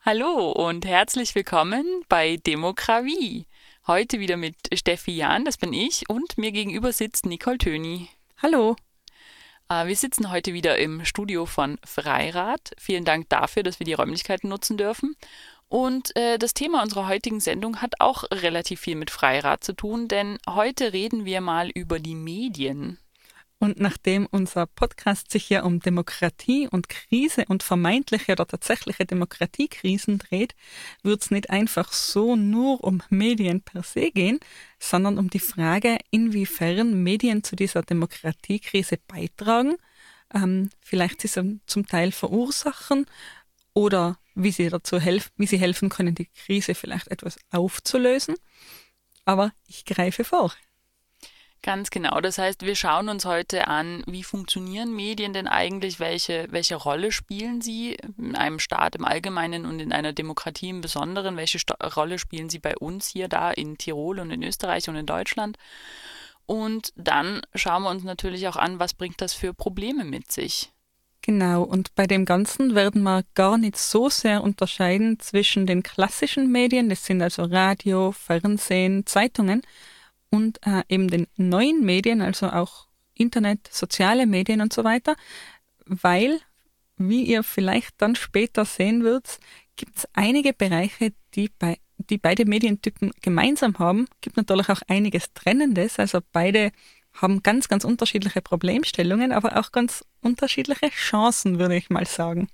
Hallo und herzlich willkommen bei Demokratie. Heute wieder mit Steffi Jahn, das bin ich, und mir gegenüber sitzt Nicole Töni. Hallo. Äh, Wir sitzen heute wieder im Studio von Freirad. Vielen Dank dafür, dass wir die Räumlichkeiten nutzen dürfen. Und äh, das Thema unserer heutigen Sendung hat auch relativ viel mit Freirad zu tun, denn heute reden wir mal über die Medien. Und nachdem unser Podcast sich ja um Demokratie und Krise und vermeintliche oder tatsächliche Demokratiekrisen dreht, wird es nicht einfach so nur um Medien per se gehen, sondern um die Frage, inwiefern Medien zu dieser Demokratiekrise beitragen, ähm, vielleicht sie zum Teil verursachen oder wie sie dazu helfen, wie sie helfen können, die Krise vielleicht etwas aufzulösen. Aber ich greife vor. Ganz genau. Das heißt, wir schauen uns heute an, wie funktionieren Medien denn eigentlich, welche, welche Rolle spielen sie in einem Staat im Allgemeinen und in einer Demokratie im Besonderen, welche Sto Rolle spielen sie bei uns hier, da in Tirol und in Österreich und in Deutschland. Und dann schauen wir uns natürlich auch an, was bringt das für Probleme mit sich. Genau, und bei dem Ganzen werden wir gar nicht so sehr unterscheiden zwischen den klassischen Medien, das sind also Radio, Fernsehen, Zeitungen, und äh, eben den neuen Medien, also auch Internet, soziale Medien und so weiter, weil, wie ihr vielleicht dann später sehen würdet, gibt es einige Bereiche, die, bei, die beide Medientypen gemeinsam haben. gibt natürlich auch einiges Trennendes, also beide haben ganz, ganz unterschiedliche Problemstellungen, aber auch ganz unterschiedliche Chancen, würde ich mal sagen.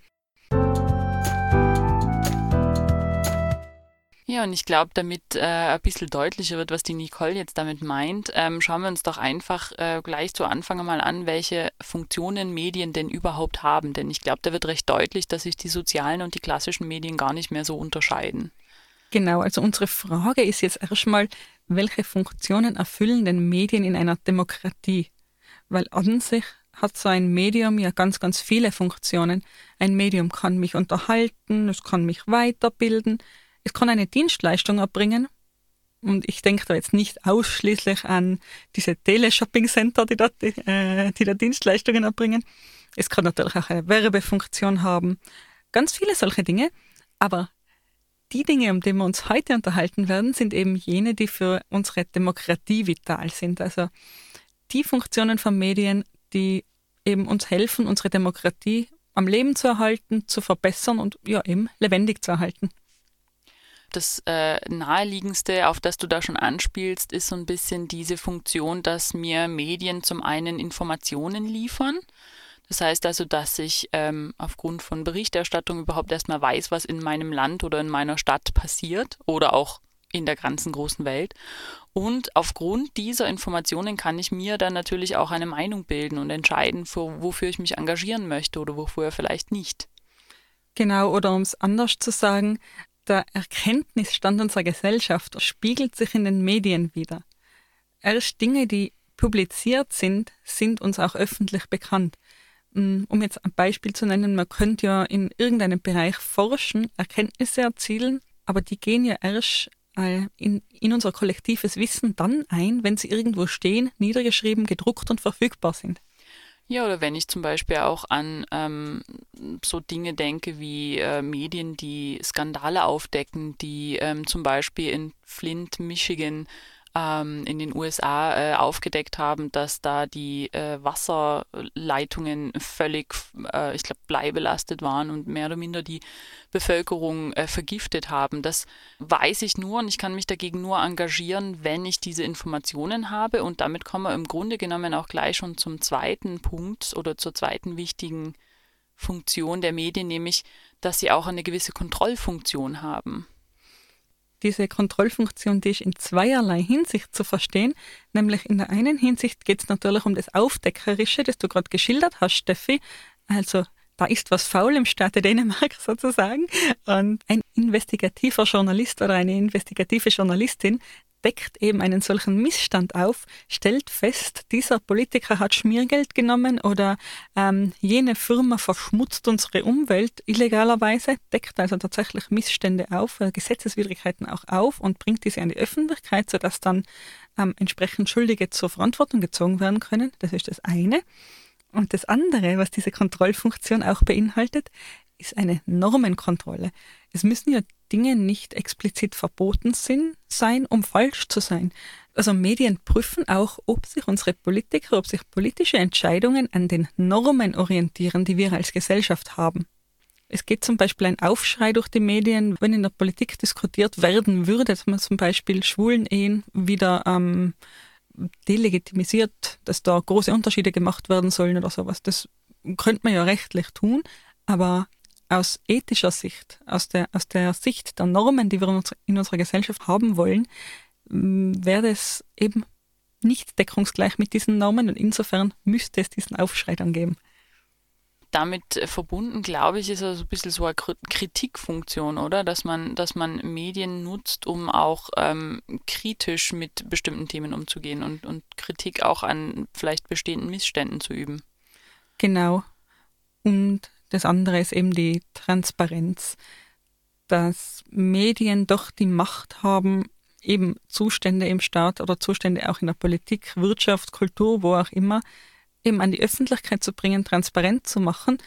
Ja, und ich glaube, damit äh, ein bisschen deutlicher wird, was die Nicole jetzt damit meint, ähm, schauen wir uns doch einfach äh, gleich zu Anfang mal an, welche Funktionen Medien denn überhaupt haben. Denn ich glaube, da wird recht deutlich, dass sich die sozialen und die klassischen Medien gar nicht mehr so unterscheiden. Genau, also unsere Frage ist jetzt erstmal, welche Funktionen erfüllen denn Medien in einer Demokratie? Weil an sich hat so ein Medium ja ganz, ganz viele Funktionen. Ein Medium kann mich unterhalten, es kann mich weiterbilden, es kann eine Dienstleistung erbringen. Und ich denke da jetzt nicht ausschließlich an diese Teleshopping-Center, die, äh, die da Dienstleistungen erbringen. Es kann natürlich auch eine Werbefunktion haben. Ganz viele solche Dinge. Aber die Dinge, um die wir uns heute unterhalten werden, sind eben jene, die für unsere Demokratie vital sind. Also die Funktionen von Medien, die eben uns helfen, unsere Demokratie am Leben zu erhalten, zu verbessern und ja eben lebendig zu erhalten. Das äh, naheliegendste, auf das du da schon anspielst, ist so ein bisschen diese Funktion, dass mir Medien zum einen Informationen liefern. Das heißt also, dass ich ähm, aufgrund von Berichterstattung überhaupt erstmal weiß, was in meinem Land oder in meiner Stadt passiert oder auch in der ganzen großen Welt. Und aufgrund dieser Informationen kann ich mir dann natürlich auch eine Meinung bilden und entscheiden, für, wofür ich mich engagieren möchte oder wofür vielleicht nicht. Genau, oder um es anders zu sagen, der Erkenntnisstand unserer Gesellschaft spiegelt sich in den Medien wieder. Erst Dinge, die publiziert sind, sind uns auch öffentlich bekannt. Um jetzt ein Beispiel zu nennen, man könnte ja in irgendeinem Bereich forschen, Erkenntnisse erzielen, aber die gehen ja erst in, in unser kollektives Wissen dann ein, wenn sie irgendwo stehen, niedergeschrieben, gedruckt und verfügbar sind. Ja, oder wenn ich zum Beispiel auch an ähm, so Dinge denke wie äh, Medien, die Skandale aufdecken, die ähm, zum Beispiel in Flint, Michigan ähm, in den USA äh, aufgedeckt haben, dass da die äh, Wasserleitungen völlig, äh, ich glaube, bleibelastet waren und mehr oder minder die Bevölkerung äh, vergiftet haben. Das weiß ich nur und ich kann mich dagegen nur engagieren, wenn ich diese Informationen habe. Und damit kommen wir im Grunde genommen auch gleich schon zum zweiten Punkt oder zur zweiten wichtigen Funktion der Medien, nämlich, dass sie auch eine gewisse Kontrollfunktion haben. Diese Kontrollfunktion, die ist in zweierlei Hinsicht zu verstehen. Nämlich in der einen Hinsicht geht es natürlich um das Aufdeckerische, das du gerade geschildert hast, Steffi. Also da ist was faul im Staate Dänemark sozusagen. Und ein investigativer Journalist oder eine investigative Journalistin deckt eben einen solchen Missstand auf, stellt fest, dieser Politiker hat Schmiergeld genommen oder ähm, jene Firma verschmutzt unsere Umwelt illegalerweise, deckt also tatsächlich Missstände auf, äh, Gesetzeswidrigkeiten auch auf und bringt diese an die Öffentlichkeit, sodass dann ähm, entsprechend Schuldige zur Verantwortung gezogen werden können. Das ist das eine. Und das andere, was diese Kontrollfunktion auch beinhaltet, ist eine Normenkontrolle. Es müssen ja Dinge nicht explizit verboten sind, sein, um falsch zu sein. Also Medien prüfen auch, ob sich unsere Politiker, ob sich politische Entscheidungen an den Normen orientieren, die wir als Gesellschaft haben. Es geht zum Beispiel ein Aufschrei durch die Medien, wenn in der Politik diskutiert werden würde, dass man zum Beispiel schwulen Ehen wieder ähm, delegitimisiert, dass da große Unterschiede gemacht werden sollen oder sowas. Das könnte man ja rechtlich tun, aber aus ethischer Sicht, aus der, aus der Sicht der Normen, die wir in unserer Gesellschaft haben wollen, wäre es eben nicht deckungsgleich mit diesen Normen und insofern müsste es diesen Aufschrei dann geben. Damit verbunden, glaube ich, ist also ein bisschen so eine Kritikfunktion, oder? Dass man, dass man Medien nutzt, um auch ähm, kritisch mit bestimmten Themen umzugehen und, und Kritik auch an vielleicht bestehenden Missständen zu üben. Genau. Und das andere ist eben die Transparenz, dass Medien doch die Macht haben, eben Zustände im Staat oder Zustände auch in der Politik, Wirtschaft, Kultur, wo auch immer, eben an die Öffentlichkeit zu bringen, transparent zu machen,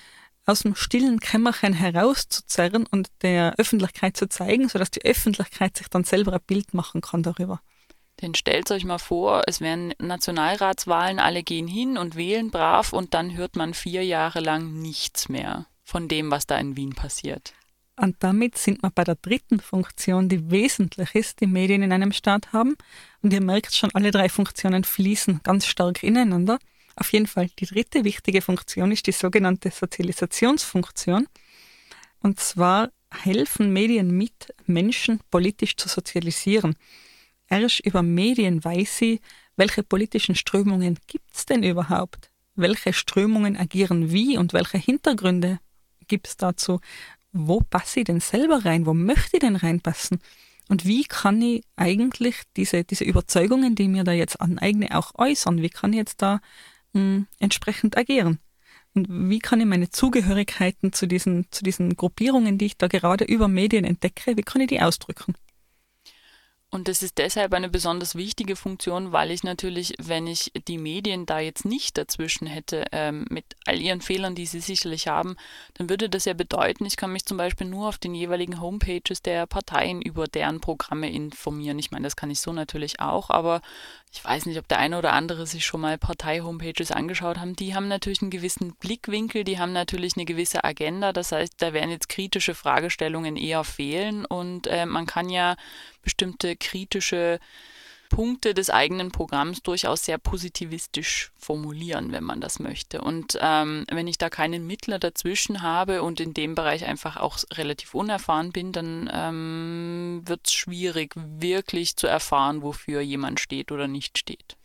aus dem stillen Kämmerchen herauszuzerren und der Öffentlichkeit zu zeigen, sodass die Öffentlichkeit sich dann selber ein Bild machen kann darüber. Denn stellt euch mal vor, es wären Nationalratswahlen, alle gehen hin und wählen brav und dann hört man vier Jahre lang nichts mehr von dem, was da in Wien passiert. Und damit sind wir bei der dritten Funktion, die wesentlich ist, die Medien in einem Staat haben. Und ihr merkt schon, alle drei Funktionen fließen ganz stark ineinander. Auf jeden Fall, die dritte wichtige Funktion ist die sogenannte Sozialisationsfunktion. Und zwar helfen Medien mit, Menschen politisch zu sozialisieren. Erst über Medien weiß sie, welche politischen Strömungen gibt es denn überhaupt? Welche Strömungen agieren wie und welche Hintergründe gibt es dazu? Wo passe ich denn selber rein? Wo möchte ich denn reinpassen? Und wie kann ich eigentlich diese, diese Überzeugungen, die mir da jetzt aneigne, auch äußern? Wie kann ich jetzt da mh, hm, entsprechend agieren? Und wie kann ich meine Zugehörigkeiten zu diesen, zu diesen Gruppierungen, die ich da gerade über Medien entdecke, wie kann ich die ausdrücken? Und das ist deshalb eine besonders wichtige Funktion, weil ich natürlich, wenn ich die Medien da jetzt nicht dazwischen hätte, ähm, mit all ihren Fehlern, die sie sicherlich haben, dann würde das ja bedeuten, ich kann mich zum Beispiel nur auf den jeweiligen Homepages der Parteien über deren Programme informieren. Ich meine, das kann ich so natürlich auch, aber ich weiß nicht, ob der eine oder andere sich schon mal Partei-Homepages angeschaut haben. Die haben natürlich einen gewissen Blickwinkel, die haben natürlich eine gewisse Agenda. Das heißt, da werden jetzt kritische Fragestellungen eher fehlen und äh, man kann ja bestimmte kritische Punkte des eigenen Programms durchaus sehr positivistisch formulieren, wenn man das möchte. Und ähm, wenn ich da keinen Mittler dazwischen habe und in dem Bereich einfach auch relativ unerfahren bin, dann ähm, wird es schwierig, wirklich zu erfahren, wofür jemand steht oder nicht steht.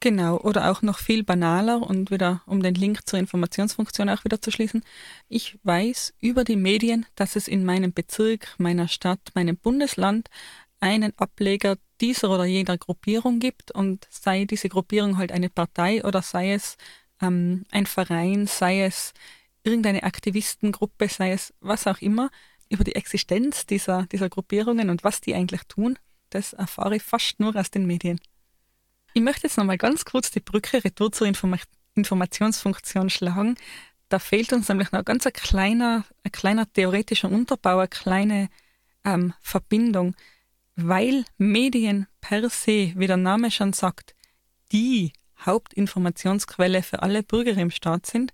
Genau, oder auch noch viel banaler und wieder, um den Link zur Informationsfunktion auch wieder zu schließen. Ich weiß über die Medien, dass es in meinem Bezirk, meiner Stadt, meinem Bundesland einen Ableger dieser oder jener Gruppierung gibt und sei diese Gruppierung halt eine Partei oder sei es ähm, ein Verein, sei es irgendeine Aktivistengruppe, sei es was auch immer, über die Existenz dieser, dieser Gruppierungen und was die eigentlich tun, das erfahre ich fast nur aus den Medien. Ich möchte jetzt nochmal ganz kurz die Brücke retour zur Informa Informationsfunktion schlagen. Da fehlt uns nämlich noch ganz ein kleiner, ein kleiner theoretischer Unterbau, eine kleine ähm, Verbindung weil Medien per se, wie der Name schon sagt, die Hauptinformationsquelle für alle Bürger im Staat sind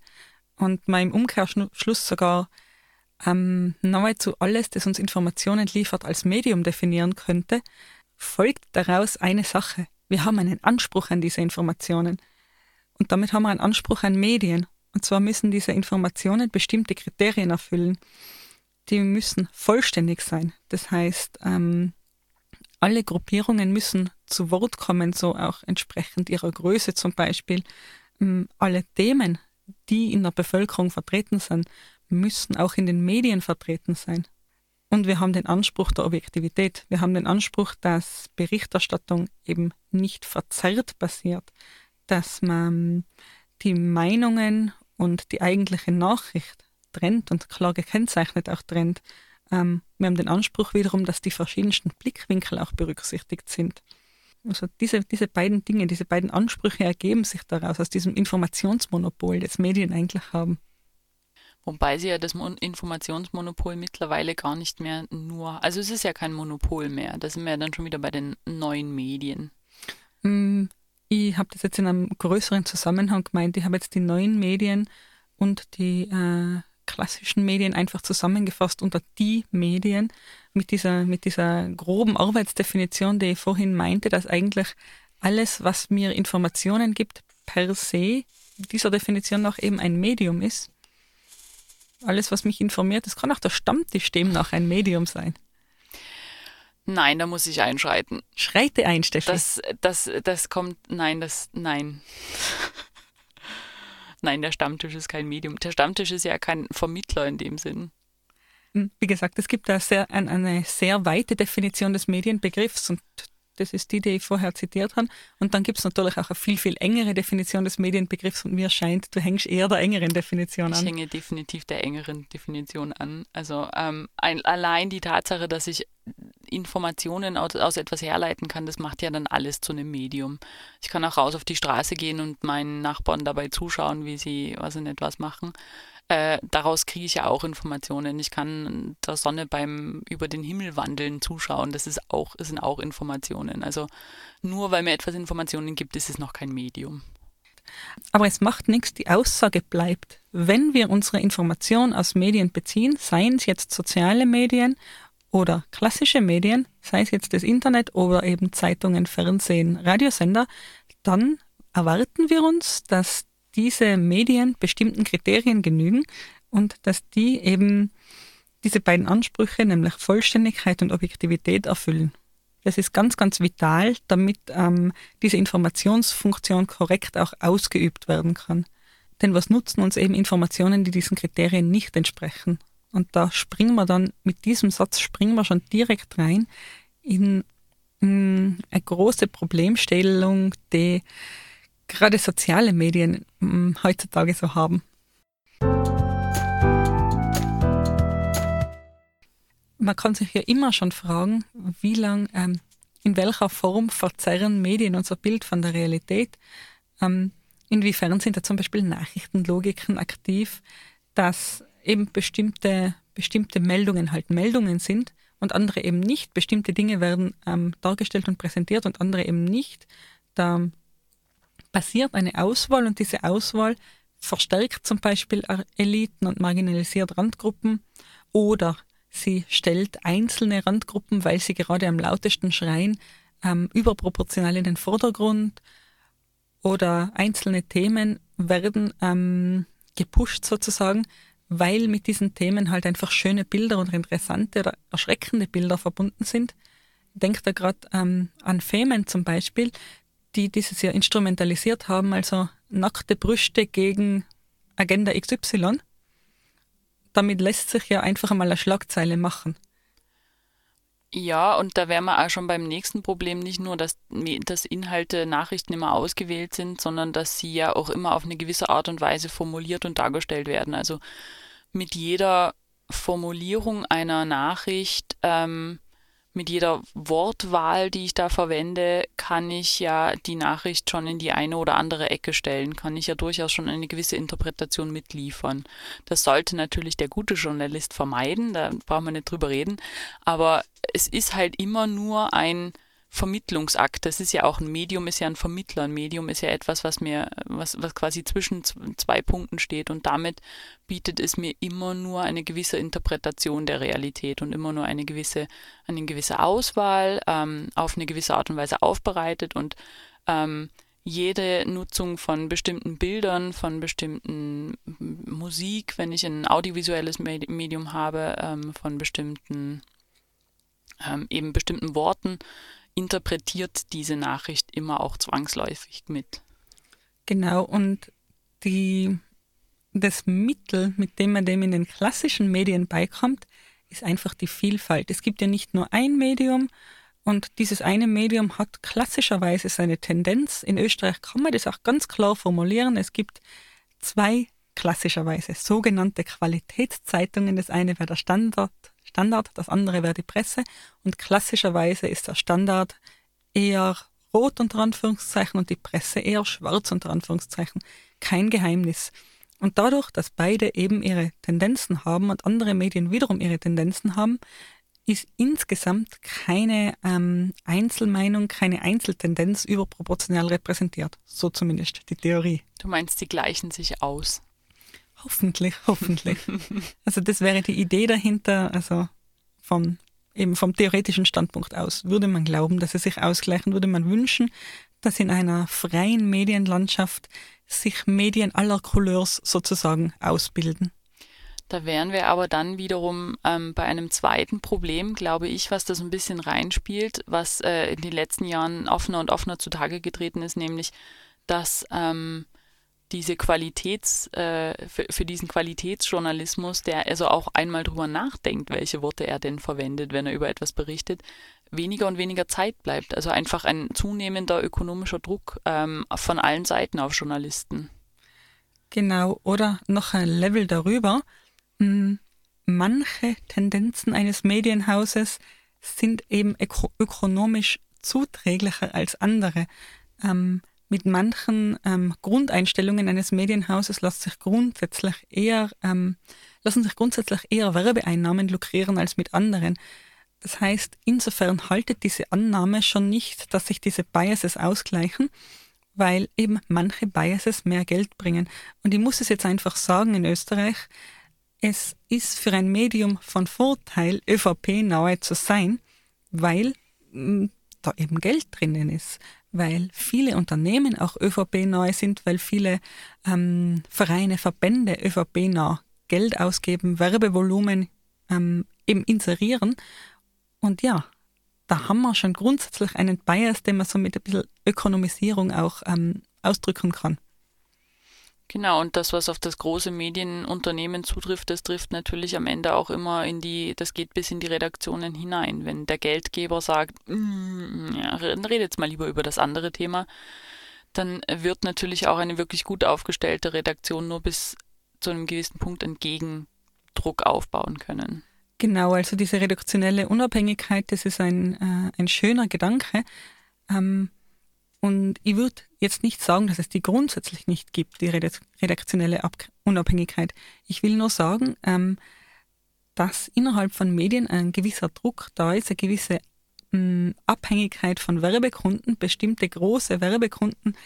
und man im Umkehrschluss sogar ähm, nahezu alles, das uns Informationen liefert, als Medium definieren könnte, folgt daraus eine Sache. Wir haben einen Anspruch an diese Informationen. Und damit haben wir einen Anspruch an Medien. Und zwar müssen diese Informationen bestimmte Kriterien erfüllen. Die müssen vollständig sein. Das heißt, ähm, alle Gruppierungen müssen zu Wort kommen, so auch entsprechend ihrer Größe zum Beispiel. Ähm, alle Themen, die in der Bevölkerung vertreten sind, müssen auch in den Medien vertreten sein. Und wir haben den Anspruch der Objektivität. Wir haben den Anspruch, dass Berichterstattung eben nicht verzerrt passiert, dass man die Meinungen und die eigentliche Nachricht trennt und klar gekennzeichnet auch trennt. Ähm, wir haben den Anspruch wiederum, dass die verschiedensten Blickwinkel auch berücksichtigt sind. Also diese, diese beiden Dinge, diese beiden Ansprüche ergeben sich daraus, aus diesem Informationsmonopol, das Medien eigentlich haben. Wobei sie ja das Informationsmonopol mittlerweile gar nicht mehr nur, also es ist ja kein Monopol mehr, da sind wir ja dann schon wieder bei den neuen Medien. Mm, ich habe das jetzt in einem größeren Zusammenhang gemeint. Ich habe jetzt die neuen Medien und die äh, klassischen Medien einfach zusammengefasst unter die Medien mit dieser, mit dieser groben Arbeitsdefinition, die ich vorhin meinte, dass eigentlich alles, was mir Informationen gibt, per se dieser Definition nach eben ein Medium ist alles, was mich informiert, das kann auch der Stammtisch demnach ein Medium sein. Nein, da muss ich einschreiten. Schreite ein, Steffi. Das, das, das kommt, nein, das, nein. Nein, der Stammtisch ist kein Medium. Der Stammtisch ist ja kein Vermittler in dem Sinn. Hm, wie gesagt, es gibt da sehr, eine sehr weite Definition des Medienbegriffs und das ist die, die ich vorher zitiert habe. Und dann gibt es natürlich auch eine viel, viel engere Definition des Medienbegriffs und mir scheint, du hängst eher der engeren Definition an. Ich hänge definitiv der engeren Definition an. Also ähm, ein, allein die Tatsache, dass ich Informationen aus, aus, etwas herleiten kann, das macht ja dann alles zu einem Medium. Ich kann auch raus auf die Straße gehen und meinen Nachbarn dabei zuschauen, wie sie was in etwas machen äh, daraus kriege ich ja auch Informationen. Ich kann der Sonne beim über den Himmel wandeln zuschauen. Das ist auch, sind auch Informationen. Also nur weil mir etwas Informationen gibt, ist es noch kein Medium. Aber es macht nichts, die Aussage bleibt. Wenn wir unsere Informationen aus Medien beziehen, seien es jetzt soziale Medien oder klassische Medien, sei es jetzt das Internet oder eben Zeitungen, Fernsehen, Radiosender, dann erwarten wir uns, dass diese Medien bestimmten Kriterien genügen und dass die eben diese beiden Ansprüche, nämlich Vollständigkeit und Objektivität, erfüllen. Das ist ganz, ganz vital, damit ähm, diese Informationsfunktion korrekt auch ausgeübt werden kann. Denn was nutzen uns eben Informationen, die diesen Kriterien nicht entsprechen? Und da springen wir dann, mit diesem Satz springen wir schon direkt rein in, in eine große Problemstellung, die gerade soziale Medien hm, heutzutage so haben. Man kann sich ja immer schon fragen, wie lang, ähm, in welcher Form verzerren Medien unser Bild von der Realität? Ähm, inwiefern sind da zum Beispiel Nachrichtenlogiken aktiv, dass eben bestimmte, bestimmte Meldungen halt Meldungen sind und andere eben nicht. Bestimmte Dinge werden ähm, dargestellt und präsentiert und andere eben nicht. Da passiert eine Auswahl und diese Auswahl verstärkt zum Beispiel Eliten und marginalisiert Randgruppen oder sie stellt einzelne Randgruppen, weil sie gerade am lautesten schreien, ähm, überproportional in den Vordergrund oder einzelne Themen werden ähm, gepusht sozusagen, weil mit diesen Themen halt einfach schöne Bilder oder interessante oder erschreckende Bilder verbunden sind. Denkt da gerade ähm, an Femen zum Beispiel, die dieses Jahr instrumentalisiert haben, also nackte Brüste gegen Agenda XY. Damit lässt sich ja einfach einmal eine Schlagzeile machen. Ja, und da wären wir auch schon beim nächsten Problem, nicht nur, dass, dass Inhalte, Nachrichten immer ausgewählt sind, sondern dass sie ja auch immer auf eine gewisse Art und Weise formuliert und dargestellt werden. Also mit jeder Formulierung einer Nachricht ähm, mit jeder Wortwahl, die ich da verwende, kann ich ja die Nachricht schon in die eine oder andere Ecke stellen, kann ich ja durchaus schon eine gewisse Interpretation mitliefern. Das sollte natürlich der gute Journalist vermeiden, da brauchen wir nicht drüber reden, aber es ist halt immer nur ein Vermittlungsakt. Das ist ja auch ein Medium, ist ja ein Vermittler. Ein Medium ist ja etwas, was mir, was, was quasi zwischen zwei Punkten steht und damit bietet es mir immer nur eine gewisse Interpretation der Realität und immer nur eine gewisse, eine gewisse Auswahl ähm, auf eine gewisse Art und Weise aufbereitet und ähm, jede Nutzung von bestimmten Bildern, von bestimmten Musik, wenn ich ein audiovisuelles Medium habe, ähm, von bestimmten ähm, eben bestimmten Worten interpretiert diese Nachricht immer auch zwangsläufig mit. Genau, und die, das Mittel, mit dem man dem in den klassischen Medien beikommt, ist einfach die Vielfalt. Es gibt ja nicht nur ein Medium und dieses eine Medium hat klassischerweise seine Tendenz. In Österreich kann man das auch ganz klar formulieren. Es gibt zwei klassischerweise sogenannte Qualitätszeitungen. Das eine wäre der Standard, Standard, das andere wäre die Presse. Und klassischerweise ist der Standard eher rot unter Anführungszeichen und die Presse eher schwarz unter Anführungszeichen. Kein Geheimnis. Und dadurch, dass beide eben ihre Tendenzen haben und andere Medien wiederum ihre Tendenzen haben, ist insgesamt keine ähm, Einzelmeinung, keine Einzeltendenz überproportional repräsentiert. So zumindest die Theorie. Du meinst, die gleichen sich aus? Hoffentlich, hoffentlich. also das wäre die Idee dahinter, also vom, eben vom theoretischen Standpunkt aus würde man glauben, dass sie sich ausgleichen, würde man wünschen, dass in einer freien Medienlandschaft sich Medien aller Couleurs sozusagen ausbilden. Da wären wir aber dann wiederum ähm, bei einem zweiten Problem, glaube ich, was da so ein bisschen reinspielt, was äh, in den letzten Jahren offener und offener zutage getreten ist, nämlich, dass ähm, diese Qualitäts, äh, für, für, diesen Qualitätsjournalismus, der also auch einmal drüber nachdenkt, welche Worte er denn verwendet, wenn er über etwas berichtet, weniger und weniger Zeit bleibt. Also einfach ein zunehmender ökonomischer Druck ähm, von allen Seiten auf Journalisten. Genau, oder noch ein Level darüber. Hm, manche Tendenzen eines Medienhauses sind eben ökonomisch zuträglicher als andere. Ähm, mit manchen ähm, Grundeinstellungen eines Medienhauses lässt sich grundsätzlich eher, ähm, lassen sich grundsätzlich eher Werbeeinnahmen lukrieren als mit anderen. Das heißt, insofern haltet diese Annahme schon nicht, dass sich diese Biases ausgleichen, weil eben manche Biases mehr Geld bringen. Und ich muss es jetzt einfach sagen in Österreich, es ist für ein Medium von Vorteil, ÖVP nahe zu sein, weil mm, da eben Geld drinnen ist, weil viele Unternehmen auch ÖVP nahe sind, weil viele ähm, Vereine, Verbände ÖVP nah Geld ausgeben, Werbevolumen ähm, eben inserieren und ja, da haben wir schon grundsätzlich einen Bias, den man so mit ein bisschen Ökonomisierung auch ähm, ausdrücken kann. Genau, und das, was auf das große Medienunternehmen zutrifft, das trifft natürlich am Ende auch immer in die, das geht bis in die Redaktionen hinein. Wenn der Geldgeber sagt, mm, ja, redet jetzt mal lieber über das andere Thema, dann wird natürlich auch eine wirklich gut aufgestellte Redaktion nur bis zu einem gewissen Punkt einen Gegendruck aufbauen können. Genau, also diese redaktionelle Unabhängigkeit, das ist ein, äh, ein schöner Gedanke. Ähm, und ich würde jetzt nicht sagen, dass es die grundsätzlich nicht gibt, die redaktionelle Ab Unabhängigkeit. Ich will nur sagen, ähm, dass innerhalb von Medien ein gewisser Druck da ist, eine gewisse ähm, Abhängigkeit von Werbekunden. Bestimmte große Werbekunden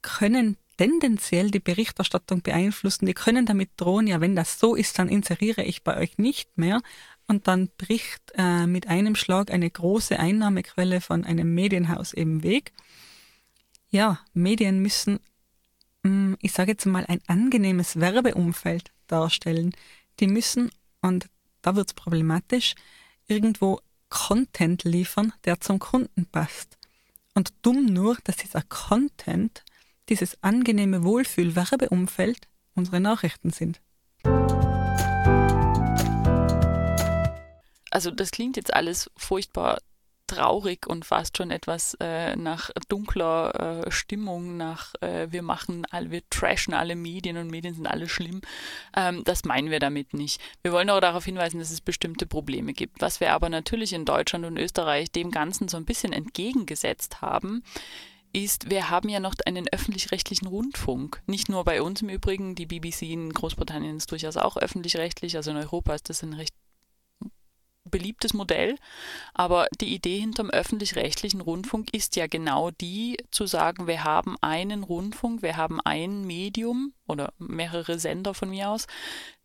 können tendenziell die Berichterstattung beeinflussen. Die können damit drohen, ja, wenn das so ist, dann inseriere ich bei euch nicht mehr und dann bricht äh, mit einem Schlag eine große Einnahmequelle von einem Medienhaus eben weg. Ja, Medien müssen, mm, ich sage jetzt mal, ein angenehmes Werbeumfeld darstellen. Die müssen, und da wird es problematisch, irgendwo Content liefern, der zum Kunden passt. Und dumm nur, dass dieser Content, dieses angenehme Wohlfühl-Werbeumfeld unsere Nachrichten sind. also das klingt jetzt alles furchtbar traurig und fast schon etwas äh, nach dunkler äh, Stimmung, nach äh, wir machen alle, wir trashen alle Medien und Medien sind alle schlimm. Ähm, das meinen wir damit nicht. Wir wollen aber darauf hinweisen, dass es bestimmte Probleme gibt. Was wir aber natürlich in Deutschland und Österreich dem Ganzen so ein bisschen entgegengesetzt haben, ist, wir haben ja noch einen öffentlich-rechtlichen Rundfunk. Nicht nur bei uns im Übrigen, die BBC in Großbritannien ist durchaus auch öffentlich-rechtlich, also in Europa ist das ein recht beliebtes Modell, aber die Idee hinterm öffentlich-rechtlichen Rundfunk ist ja genau die, zu sagen, wir haben einen Rundfunk, wir haben ein Medium oder mehrere Sender von mir aus,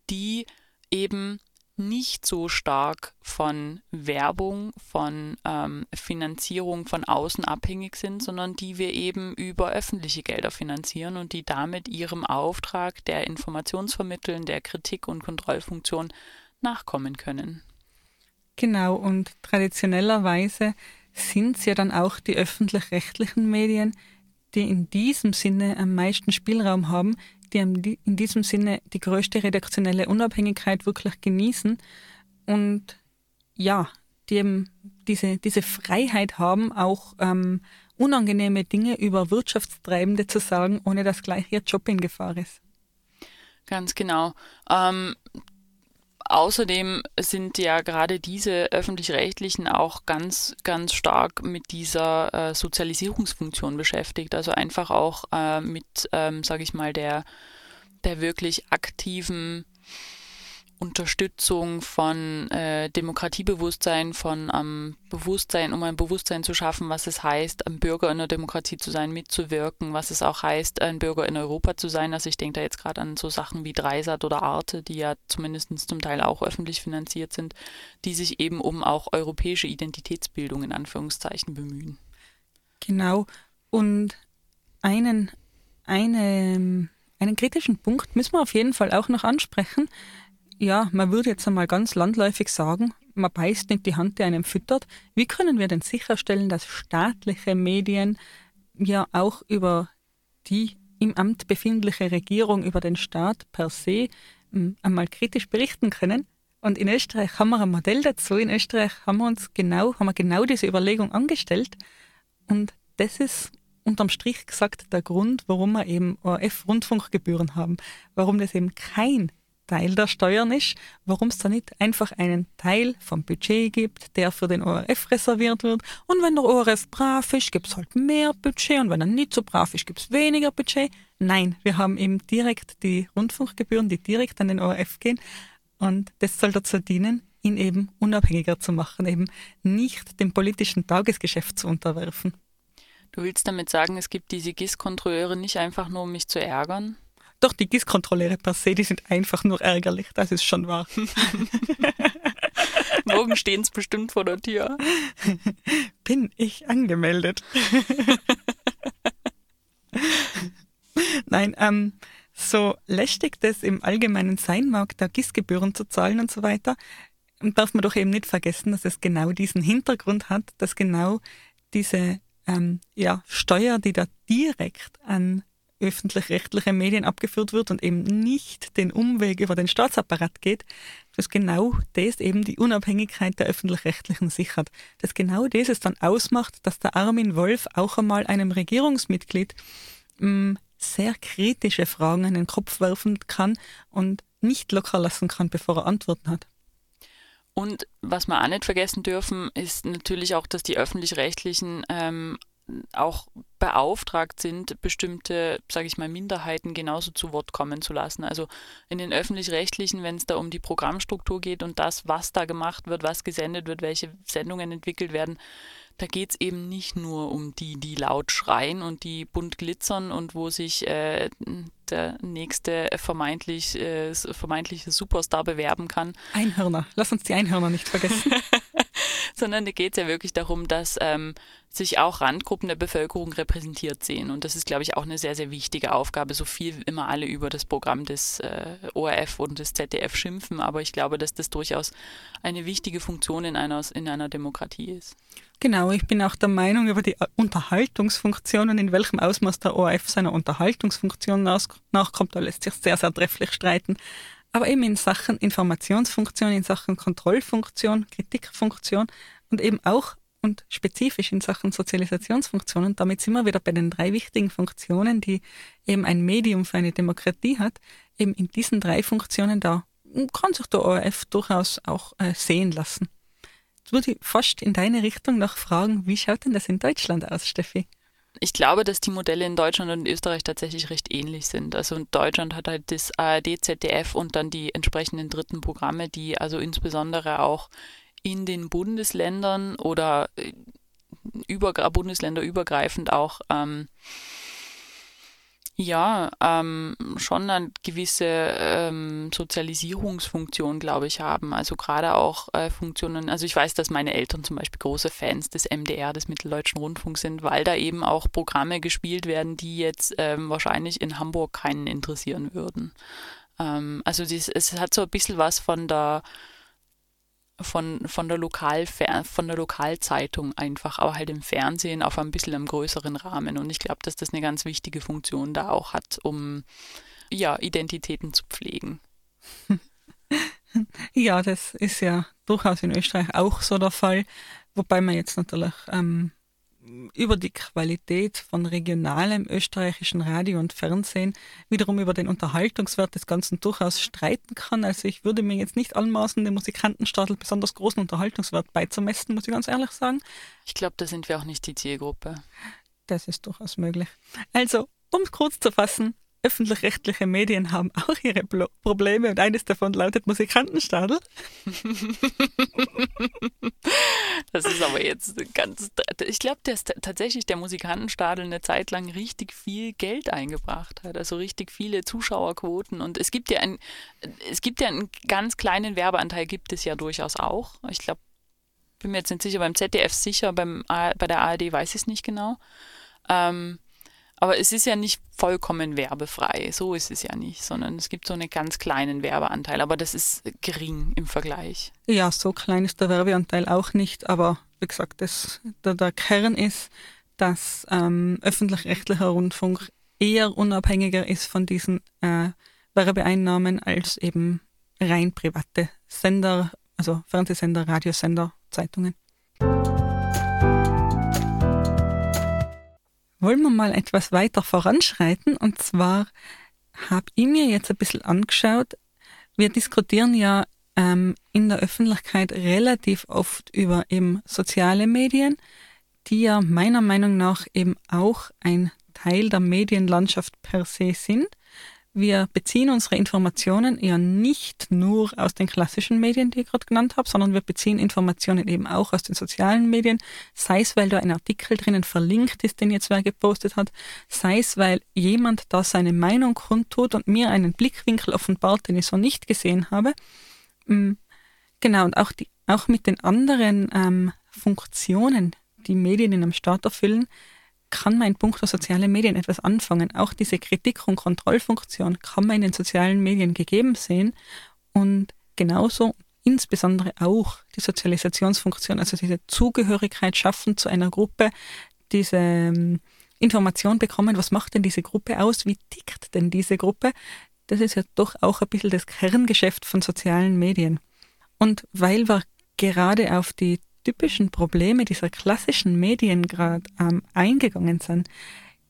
die eben nicht so stark von Werbung, von ähm, Finanzierung von außen abhängig sind, sondern die wir eben über öffentliche Gelder finanzieren und die damit ihrem Auftrag der Informationsvermitteln, der Kritik und Kontrollfunktion nachkommen können. Genau, und traditionellerweise sind es ja dann auch die öffentlich-rechtlichen Medien, die in diesem Sinne am meisten Spielraum haben, die in diesem Sinne die größte redaktionelle Unabhängigkeit wirklich genießen und ja, die eben diese, diese Freiheit haben, auch ähm, unangenehme Dinge über Wirtschaftstreibende zu sagen, ohne dass gleich ihr Job in Gefahr ist. Ganz genau. Ähm, außerdem sind ja gerade diese öffentlich-rechtlichen auch ganz, ganz stark mit dieser äh, Sozialisierungsfunktion beschäftigt. Also einfach auch äh, mit, ähm, sage ich mal, der, der wirklich aktiven Unterstützung von äh, Demokratiebewusstsein, von ähm, Bewusstsein, um ein Bewusstsein zu schaffen, was es heißt, ein Bürger in der Demokratie zu sein, mitzuwirken, was es auch heißt, ein Bürger in Europa zu sein. Also ich denke da jetzt gerade an so Sachen wie Dreisat oder Arte, die ja zumindest zum Teil auch öffentlich finanziert sind, die sich eben um auch europäische Identitätsbildung in Anführungszeichen bemühen. Genau. Und einen, eine, einen kritischen Punkt müssen wir auf jeden Fall auch noch ansprechen ja, man würde jetzt einmal ganz landläufig sagen, man beißt nicht die Hand, die einem füttert. Wie können wir denn sicherstellen, dass staatliche Medien ja auch über die im Amt befindliche Regierung, über den Staat per se hm, einmal kritisch berichten können? Und in Österreich haben wir ein Modell dazu. In Österreich haben wir uns genau, haben wir genau diese Überlegung angestellt. Und das ist unterm Strich gesagt der Grund, warum wir eben ORF-Rundfunkgebühren haben. Warum das eben kein Teil der Steuern ist, warum es da nicht einfach einen Teil vom Budget gibt, der für den ORF reserviert wird. Und wenn der ORF brav ist, gibt es halt mehr Budget und wenn er nicht so brav ist, gibt es weniger Budget. Nein, wir haben eben direkt die Rundfunkgebühren, die direkt an den ORF gehen. Und das soll dazu dienen, ihn eben unabhängiger zu machen, eben nicht dem politischen Tagesgeschäft zu unterwerfen. Du willst damit sagen, es gibt diese GIS-Kontrolleure nicht einfach nur, um mich zu ärgern? Doch, die GIS-Kontrolleure per se, die sind einfach nur ärgerlich, das ist schon wahr. Morgen stehen es bestimmt vor der Tür. Bin ich angemeldet? Nein, ähm, so lästig das im Allgemeinen sein mag, da GIS-Gebühren zu zahlen und so weiter, darf man doch eben nicht vergessen, dass es genau diesen Hintergrund hat, dass genau diese ähm, ja, Steuer, die da direkt an öffentlich-rechtliche Medien abgeführt wird und eben nicht den Umweg über den Staatsapparat geht, dass genau das eben die Unabhängigkeit der öffentlich-rechtlichen sichert. Dass genau das es dann ausmacht, dass der Armin Wolf auch einmal einem Regierungsmitglied mh, mm, sehr kritische Fragen in den Kopf werfen kann und nicht locker lassen kann, bevor er Antworten hat. Und was wir auch nicht vergessen dürfen, ist natürlich auch, dass die öffentlich-rechtlichen ähm, auch beauftragt sind, bestimmte, sage ich mal, Minderheiten genauso zu Wort kommen zu lassen. Also in den öffentlich-rechtlichen, wenn es da um die Programmstruktur geht und das, was da gemacht wird, was gesendet wird, welche Sendungen entwickelt werden, da geht es eben nicht nur um die, die laut schreien und die bunt glitzern und wo sich äh, der nächste vermeintlich, äh, vermeintliche Superstar bewerben kann. Einhörner, lass uns die Einhörner nicht vergessen. Sondern da geht es ja wirklich darum, dass ähm, sich auch Randgruppen der Bevölkerung repräsentiert sehen. Und das ist, glaube ich, auch eine sehr, sehr wichtige Aufgabe. So viel immer alle über das Programm des äh, ORF und des ZDF schimpfen, aber ich glaube, dass das durchaus eine wichtige Funktion in einer, in einer Demokratie ist. Genau, ich bin auch der Meinung über die Unterhaltungsfunktion und in welchem Ausmaß der ORF seiner Unterhaltungsfunktion nachkommt, da lässt sich sehr, sehr trefflich streiten. Aber eben in Sachen Informationsfunktion, in Sachen Kontrollfunktion, Kritikfunktion und eben auch und spezifisch in Sachen Sozialisationsfunktionen. Damit sind wir wieder bei den drei wichtigen Funktionen, die eben ein Medium für eine Demokratie hat. Eben in diesen drei Funktionen da kann sich der ORF durchaus auch äh, sehen lassen. Jetzt würde ich fast in deine Richtung noch fragen, wie schaut denn das in Deutschland aus, Steffi? Ich glaube, dass die Modelle in Deutschland und Österreich tatsächlich recht ähnlich sind. Also in Deutschland hat halt das ARD, ZDF und dann die entsprechenden dritten Programme, die also insbesondere auch in den Bundesländern oder äh, über, bundesländerübergreifend auch ähm, ja, ähm, schon eine gewisse ähm, Sozialisierungsfunktion, glaube ich, haben. Also gerade auch äh, Funktionen, also ich weiß, dass meine Eltern zum Beispiel große Fans des MDR, des Mitteldeutschen Rundfunks sind, weil da eben auch Programme gespielt werden, die jetzt ähm, wahrscheinlich in Hamburg keinen interessieren würden. Ähm, also dies, es hat so ein bisschen was von der von, von, der Lokal, von der Lokalzeitung einfach, aber halt im Fernsehen auf ein bisschen einem größeren Rahmen. Und ich glaube, dass das eine ganz wichtige Funktion da auch hat, um ja, Identitäten zu pflegen. Ja, das ist ja durchaus in Österreich auch so der Fall, wobei man jetzt natürlich ähm, über die Qualität von regionalem österreichischen Radio und Fernsehen wiederum über den Unterhaltungswert des Ganzen durchaus streiten kann. Also ich würde mir jetzt nicht anmaßen, dem Musikantenstadel besonders großen Unterhaltungswert beizumessen, muss ich ganz ehrlich sagen. Ich glaube, da sind wir auch nicht die Zielgruppe. Das ist durchaus möglich. Also, um es kurz zu fassen, öffentlich-rechtliche Medien haben auch ihre Blo Probleme und eines davon lautet Musikantenstadel. Das ist aber jetzt ganz. Ich glaube, dass tatsächlich der Musikantenstadel eine Zeit lang richtig viel Geld eingebracht hat, also richtig viele Zuschauerquoten. Und es gibt ja ein, es gibt ja einen ganz kleinen Werbeanteil, gibt es ja durchaus auch. Ich glaube, bin mir jetzt nicht sicher, beim ZDF sicher, beim, bei der ARD weiß ich es nicht genau. Ähm, aber es ist ja nicht vollkommen werbefrei, so ist es ja nicht, sondern es gibt so einen ganz kleinen Werbeanteil, aber das ist gering im Vergleich. Ja, so klein ist der Werbeanteil auch nicht, aber wie gesagt, das, der, der Kern ist, dass ähm, öffentlich-rechtlicher Rundfunk eher unabhängiger ist von diesen äh, Werbeeinnahmen als eben rein private Sender, also Fernsehsender, Radiosender, Zeitungen. Wollen wir mal etwas weiter voranschreiten. Und zwar habe ich mir jetzt ein bisschen angeschaut, wir diskutieren ja ähm, in der Öffentlichkeit relativ oft über eben soziale Medien, die ja meiner Meinung nach eben auch ein Teil der Medienlandschaft per se sind wir beziehen unsere Informationen ja nicht nur aus den klassischen Medien, die ich gerade genannt habe, sondern wir beziehen Informationen eben auch aus den sozialen Medien, sei es, weil da ein Artikel drinnen verlinkt ist, den jetzt wer gepostet hat, sei es, weil jemand da seine Meinung kundtut und mir einen Blickwinkel offenbart, den ich so nicht gesehen habe. Mm, genau, und auch, die, auch mit den anderen ähm, Funktionen, die Medien in einem Staat erfüllen, kann man in puncto soziale Medien etwas anfangen. Auch diese Kritik- und Kontrollfunktion kann man in den sozialen Medien gegeben sehen und genauso insbesondere auch die Sozialisationsfunktion, also diese Zugehörigkeit schaffen zu einer Gruppe, diese ähm, Information bekommen, was macht denn diese Gruppe aus, wie tickt denn diese Gruppe, das ist ja doch auch ein bisschen das Kerngeschäft von sozialen Medien. Und weil wir gerade auf die typischen Probleme dieser klassischen Medien gerade ähm, eingegangen sind,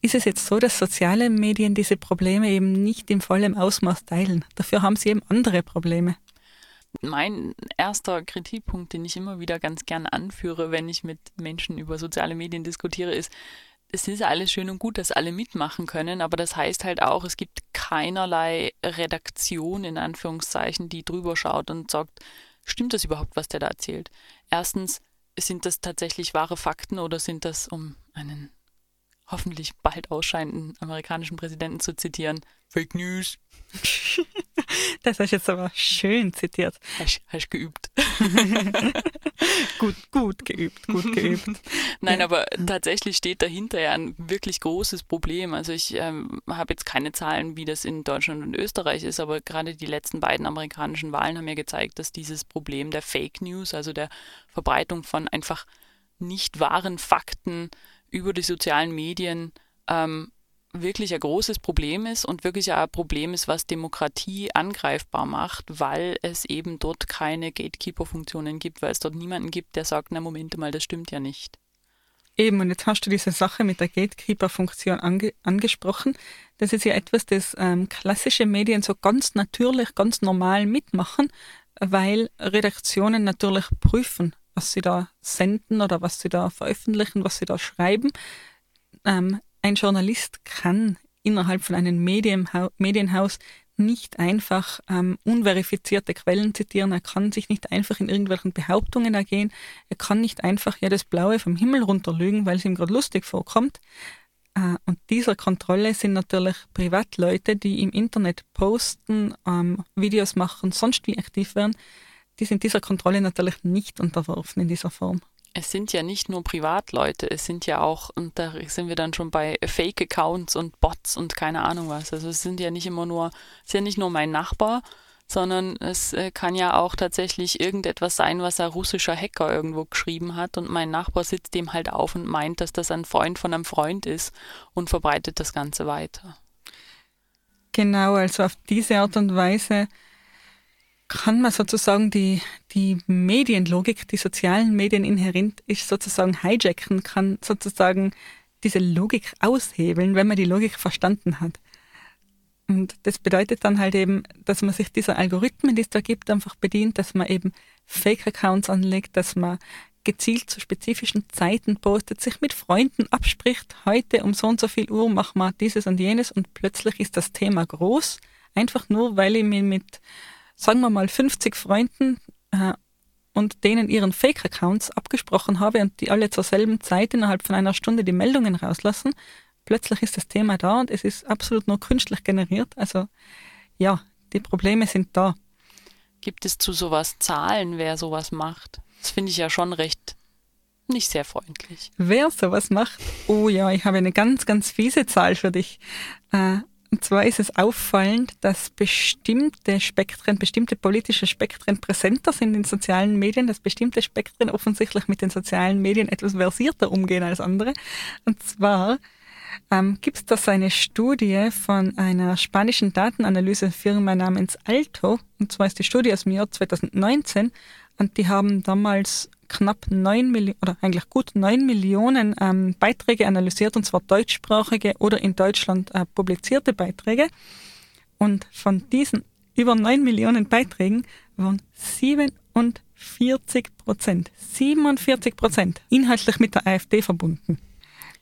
ist es jetzt so, dass soziale Medien diese Probleme eben nicht im vollen Ausmaß teilen. Dafür haben sie eben andere Probleme. Mein erster Kritikpunkt, den ich immer wieder ganz gern anführe, wenn ich mit Menschen über soziale Medien diskutiere, ist, es ist alles schön und gut, dass alle mitmachen können, aber das heißt halt auch, es gibt keinerlei Redaktion in Anführungszeichen, die drüber schaut und sagt, stimmt das überhaupt, was der da erzählt? Erstens, sind das tatsächlich wahre Fakten oder sind das, um einen hoffentlich bald ausscheinenden amerikanischen Präsidenten zu zitieren, Fake News? Das hast du jetzt aber schön zitiert. Hast, hast geübt. gut, gut geübt, gut geübt. Nein, aber tatsächlich steht dahinter ja ein wirklich großes Problem. Also ich ähm, habe jetzt keine Zahlen, wie das in Deutschland und Österreich ist, aber gerade die letzten beiden amerikanischen Wahlen haben ja gezeigt, dass dieses Problem der Fake News, also der Verbreitung von einfach nicht wahren Fakten über die sozialen Medien ähm, wirklich ein großes Problem ist und wirklich ein Problem ist, was Demokratie angreifbar macht, weil es eben dort keine Gatekeeper-Funktionen gibt, weil es dort niemanden gibt, der sagt, na Moment mal, das stimmt ja nicht. Eben, und jetzt hast du diese Sache mit der Gatekeeper-Funktion ange angesprochen. Das ist ja etwas, das ähm, klassische Medien so ganz natürlich, ganz normal mitmachen, weil Redaktionen natürlich prüfen, was sie da senden oder was sie da veröffentlichen, was sie da schreiben. Ähm, ein Journalist kann innerhalb von einem Medienhaus nicht einfach ähm, unverifizierte Quellen zitieren, er kann sich nicht einfach in irgendwelchen Behauptungen ergehen, er kann nicht einfach ja das Blaue vom Himmel runterlügen, weil es ihm gerade lustig vorkommt. Äh, und dieser Kontrolle sind natürlich Privatleute, die im Internet posten, ähm, Videos machen, sonst wie aktiv werden, die sind dieser Kontrolle natürlich nicht unterworfen in dieser Form es sind ja nicht nur Privatleute, es sind ja auch, und da sind wir dann schon bei Fake-Accounts und Bots und keine Ahnung was. Also es sind ja nicht immer nur, es ist ja nicht nur mein Nachbar, sondern es äh, kann ja auch tatsächlich irgendetwas sein, was ein russischer Hacker irgendwo geschrieben hat und mein Nachbar sitzt dem halt auf und meint, dass das ein Freund von einem Freund ist und verbreitet das Ganze weiter. Genau, also auf diese Art und Weise kann man sozusagen die, die Medienlogik, die sozialen Medien inhärent ist, sozusagen hijacken, kann sozusagen diese Logik aushebeln, wenn man die Logik verstanden hat. Und das bedeutet dann halt eben, dass man sich dieser Algorithmen, die es da gibt, einfach bedient, dass man eben Fake-Accounts anlegt, dass man gezielt zu spezifischen Zeiten postet, sich mit Freunden abspricht, heute um so und so viel Uhr machen wir dieses und jenes und plötzlich ist das Thema groß, einfach nur, weil ich mich mit sagen wir mal 50 Freunden äh, und denen ihren Fake-Accounts abgesprochen habe und die alle zur selben Zeit innerhalb von einer Stunde die Meldungen rauslassen, plötzlich ist das Thema da und es ist absolut nur künstlich generiert. Also ja, die Probleme sind da. Gibt es zu sowas Zahlen, wer sowas macht? Das finde ich ja schon recht nicht sehr freundlich. Wer sowas macht? Oh ja, ich habe eine ganz, ganz fiese Zahl für dich. Äh, und zwar ist es auffallend, dass bestimmte Spektren, bestimmte politische Spektren präsenter sind in sozialen Medien, dass bestimmte Spektren offensichtlich mit den sozialen Medien etwas versierter umgehen als andere. Und zwar ähm, gibt es da eine Studie von einer spanischen Datenanalysefirma namens Alto. Und zwar ist die Studie aus dem Jahr 2019 und die haben damals knapp neun Millionen oder eigentlich gut neun Millionen ähm, Beiträge analysiert, und zwar deutschsprachige oder in Deutschland äh, publizierte Beiträge. Und von diesen über neun Millionen Beiträgen waren 47 Prozent, 47 Prozent inhaltlich mit der AfD verbunden.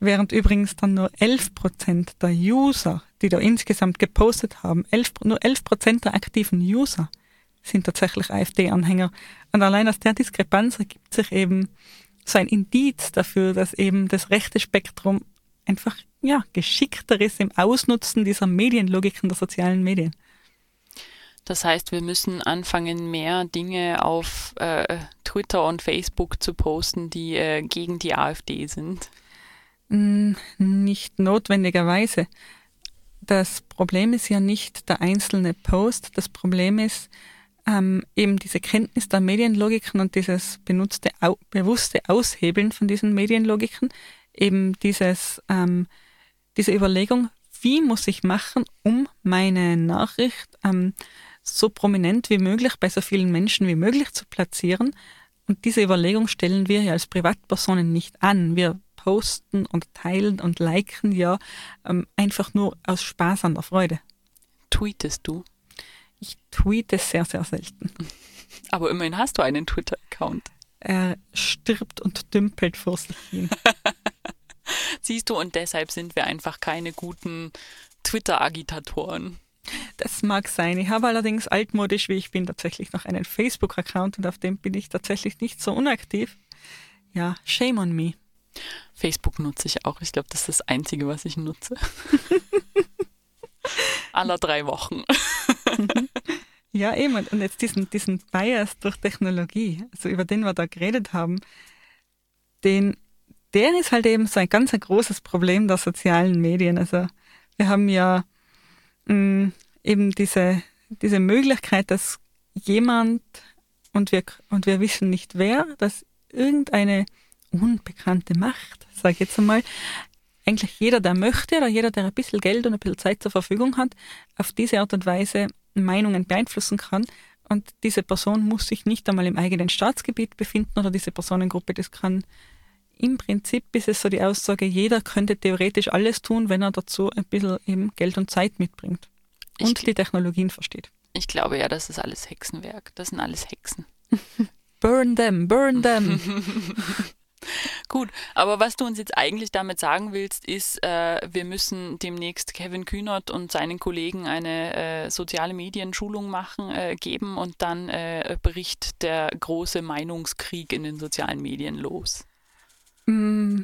Während übrigens dann nur 11 Prozent der User, die da insgesamt gepostet haben, 11, nur 11 Prozent der aktiven User sind tatsächlich AfD-Anhänger. Und allein aus der Diskrepanz ergibt sich eben so ein Indiz dafür, dass eben das rechte Spektrum einfach ja, geschickter ist im Ausnutzen dieser Medienlogiken der sozialen Medien. Das heißt, wir müssen anfangen, mehr Dinge auf äh, Twitter und Facebook zu posten, die äh, gegen die AfD sind. Hm, nicht notwendigerweise. Das Problem ist ja nicht der einzelne Post. Das Problem ist, ähm, eben diese Kenntnis der Medienlogiken und dieses benutzte, au, bewusste Aushebeln von diesen Medienlogiken, eben dieses, ähm, diese Überlegung, wie muss ich machen, um meine Nachricht ähm, so prominent wie möglich bei so vielen Menschen wie möglich zu platzieren. Und diese Überlegung stellen wir ja als Privatpersonen nicht an. Wir posten und teilen und liken ja ähm, einfach nur aus Spaß an der Freude. Tweetest du? Ich tweete sehr, sehr selten. Aber immerhin hast du einen Twitter-Account. Er stirbt und dümpelt vor sich hin. Siehst du, und deshalb sind wir einfach keine guten Twitter-Agitatoren. Das mag sein. Ich habe allerdings altmodisch, wie ich bin, tatsächlich noch einen Facebook-Account und auf dem bin ich tatsächlich nicht so unaktiv. Ja, shame on me. Facebook nutze ich auch. Ich glaube, das ist das Einzige, was ich nutze. Aller drei Wochen. Ja, eben. Und jetzt diesen, diesen Bias durch Technologie, also über den wir da geredet haben, den, der ist halt eben so ein ganz ein großes Problem der sozialen Medien. Also wir haben ja mh, mm, eben diese, diese Möglichkeit, dass jemand, und wir, und wir wissen nicht wer, dass irgendeine unbekannte Macht, sage ich jetzt einmal, eigentlich jeder, der möchte oder jeder, der ein bisschen Geld und ein bisschen Zeit zur Verfügung hat, auf diese Art und Weise Meinungen beeinflussen kann. Und diese Person muss sich nicht einmal im eigenen Staatsgebiet befinden oder diese Personengruppe. Das kann im Prinzip ist es so die Aussage, jeder könnte theoretisch alles tun, wenn er dazu ein bisschen eben Geld und Zeit mitbringt und ich, die Technologien versteht. Ich glaube ja, das ist alles Hexenwerk. Das sind alles Hexen. burn them, burn them. Gut, aber was du uns jetzt eigentlich damit sagen willst, ist, äh, wir müssen demnächst Kevin Kühnert und seinen Kollegen eine äh, soziale Medienschulung machen, äh, geben und dann äh, bricht der große Meinungskrieg in den sozialen Medien los. Mm,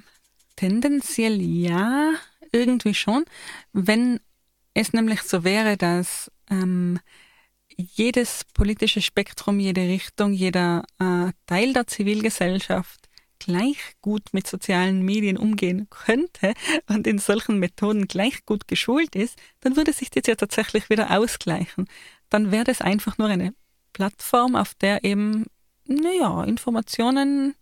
tendenziell ja, irgendwie schon. Wenn es nämlich so wäre, dass ähm, jedes politische Spektrum, jede Richtung, jeder äh, Teil der Zivilgesellschaft gleich gut mit sozialen Medien umgehen könnte und in solchen Methoden gleich gut geschult ist, dann würde sich das ja tatsächlich wieder ausgleichen. dann wäre das einfach nur eine Plattform, auf der eben, naja, Informationen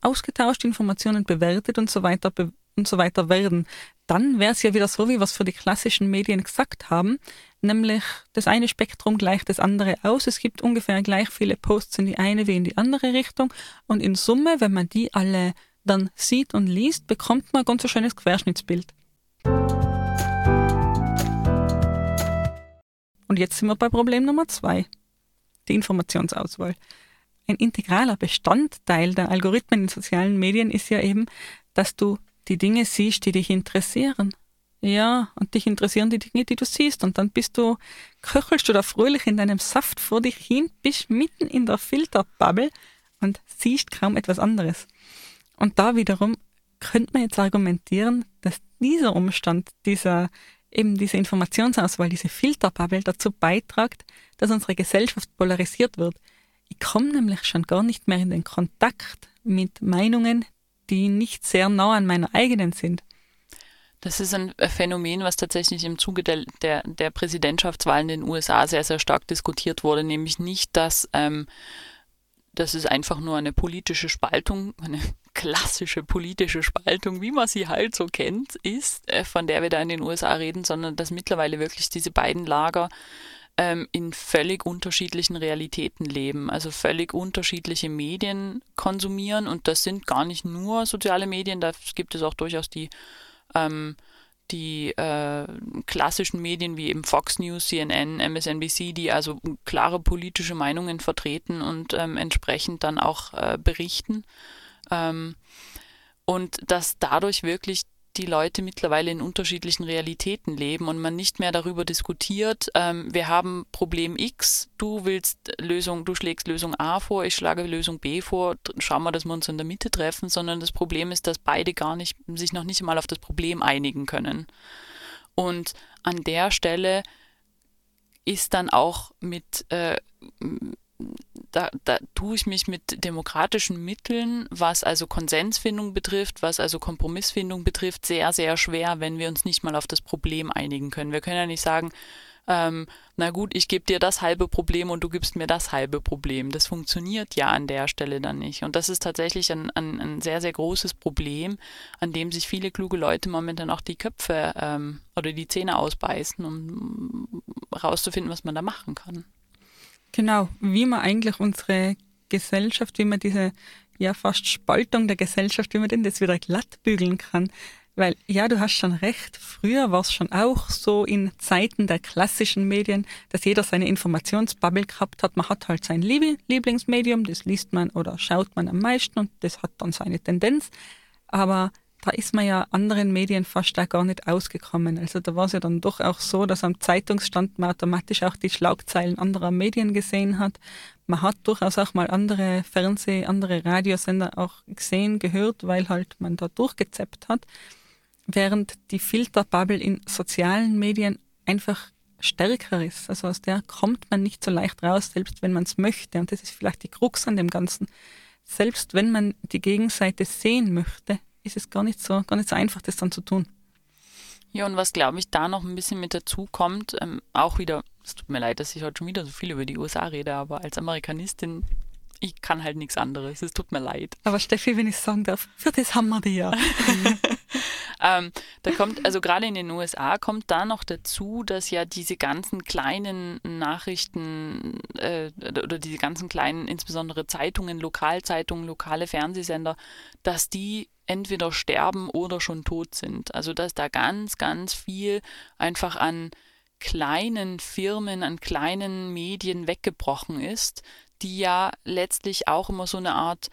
ausgetauscht, Informationen bewertet und so weiter und so weiter werden. Dann wäre es ja wieder so, wie wir es für die klassischen Medien gesagt haben, nämlich das eine Spektrum gleicht das andere aus. Es gibt ungefähr gleich viele Posts in die eine wie in die andere Richtung und in Summe, wenn man die alle dann sieht und liest, bekommt man ein ganz schönes Querschnittsbild. Und jetzt sind wir bei Problem Nummer zwei, die Informationsauswahl. Ein integraler Bestandteil der Algorithmen in sozialen Medien ist ja eben, dass du die Dinge siehst, die dich interessieren. Ja, und dich interessieren die Dinge, die du siehst. Und dann bist du, köchelst du da fröhlich in deinem Saft vor dich hin, bist mitten in der Filterbubble und siehst kaum etwas anderes. Und da wiederum könnte man jetzt argumentieren, dass dieser Umstand, dieser eben diese Informationsauswahl, diese Filterbubble dazu beitragt, dass unsere Gesellschaft polarisiert wird. Ich komme nämlich schon gar nicht mehr in den Kontakt mit Meinungen, die nicht sehr nah an meiner eigenen sind. Das ist ein Phänomen, was tatsächlich im Zuge der, der, der Präsidentschaftswahl in den USA sehr, sehr stark diskutiert wurde, nämlich nicht, dass, ähm, dass es einfach nur eine politische Spaltung, eine klassische politische Spaltung, wie man sie halt so kennt, ist, äh, von der wir da in den USA reden, sondern dass mittlerweile wirklich diese beiden Lager ähm, in völlig unterschiedlichen Realitäten leben, also völlig unterschiedliche Medien konsumieren und das sind gar nicht nur soziale Medien, da gibt es auch durchaus die ähm, die äh, klassischen Medien wie eben Fox News, CNN, MSNBC, die also klare politische Meinungen vertreten und ähm, entsprechend dann auch äh, berichten. Ähm, und dass dadurch wirklich die Leute mittlerweile in unterschiedlichen Realitäten leben und man nicht mehr darüber diskutiert, ähm, wir haben Problem X, du willst Lösung, du schlägst Lösung A vor, ich schlage Lösung B vor, schauen wir, dass wir uns in der Mitte treffen, sondern das Problem ist, dass beide gar nicht, sich noch nicht einmal auf das Problem einigen können. Und an der Stelle ist dann auch mit äh, da, da tue ich mich mit demokratischen Mitteln, was also Konsensfindung betrifft, was also Kompromissfindung betrifft, sehr, sehr schwer, wenn wir uns nicht mal auf das Problem einigen können. Wir können ja nicht sagen, ähm, na gut, ich gebe dir das halbe Problem und du gibst mir das halbe Problem. Das funktioniert ja an der Stelle dann nicht. Und das ist tatsächlich ein, ein, ein sehr, sehr großes Problem, an dem sich viele kluge Leute momentan auch die Köpfe ähm, oder die Zähne ausbeißen, um herauszufinden, was man da machen kann. Genau, wie man eigentlich unsere Gesellschaft, wie man diese ja fast Spaltung der Gesellschaft, wie man denn das wieder glatt bügeln kann. Weil, ja, du hast schon recht, früher war es schon auch so in Zeiten der klassischen Medien, dass jeder seine Informationsbubble gehabt hat. Man hat halt sein Lieblingsmedium, das liest man oder schaut man am meisten und das hat dann seine Tendenz. Aber da ist man ja anderen Medien fast auch gar nicht ausgekommen. Also da war es ja dann doch auch so, dass am Zeitungsstand man automatisch auch die Schlagzeilen anderer Medien gesehen hat. Man hat durchaus auch mal andere Fernseh-, andere Radiosender auch gesehen, gehört, weil halt man da durchgezeppt hat. Während die Filterbubble in sozialen Medien einfach stärker ist. Also aus der kommt man nicht so leicht raus, selbst wenn man es möchte. Und das ist vielleicht die Krux an dem Ganzen. Selbst wenn man die Gegenseite sehen möchte, ist es gar nicht so, gar nicht so einfach, das dann zu tun. Ja, und was glaube ich da noch ein bisschen mit dazu kommt, ähm, auch wieder, es tut mir leid, dass ich heute schon wieder so viel über die USA rede, aber als Amerikanistin, ich kann halt nichts anderes. Es tut mir leid. Aber Steffi, wenn ich sagen darf, für das haben wir die ja. ähm, da kommt, also gerade in den USA kommt da noch dazu, dass ja diese ganzen kleinen Nachrichten äh, oder diese ganzen kleinen, insbesondere Zeitungen, Lokalzeitungen, lokale Fernsehsender, dass die entweder sterben oder schon tot sind. Also dass da ganz, ganz viel einfach an kleinen Firmen, an kleinen Medien weggebrochen ist, die ja letztlich auch immer so eine Art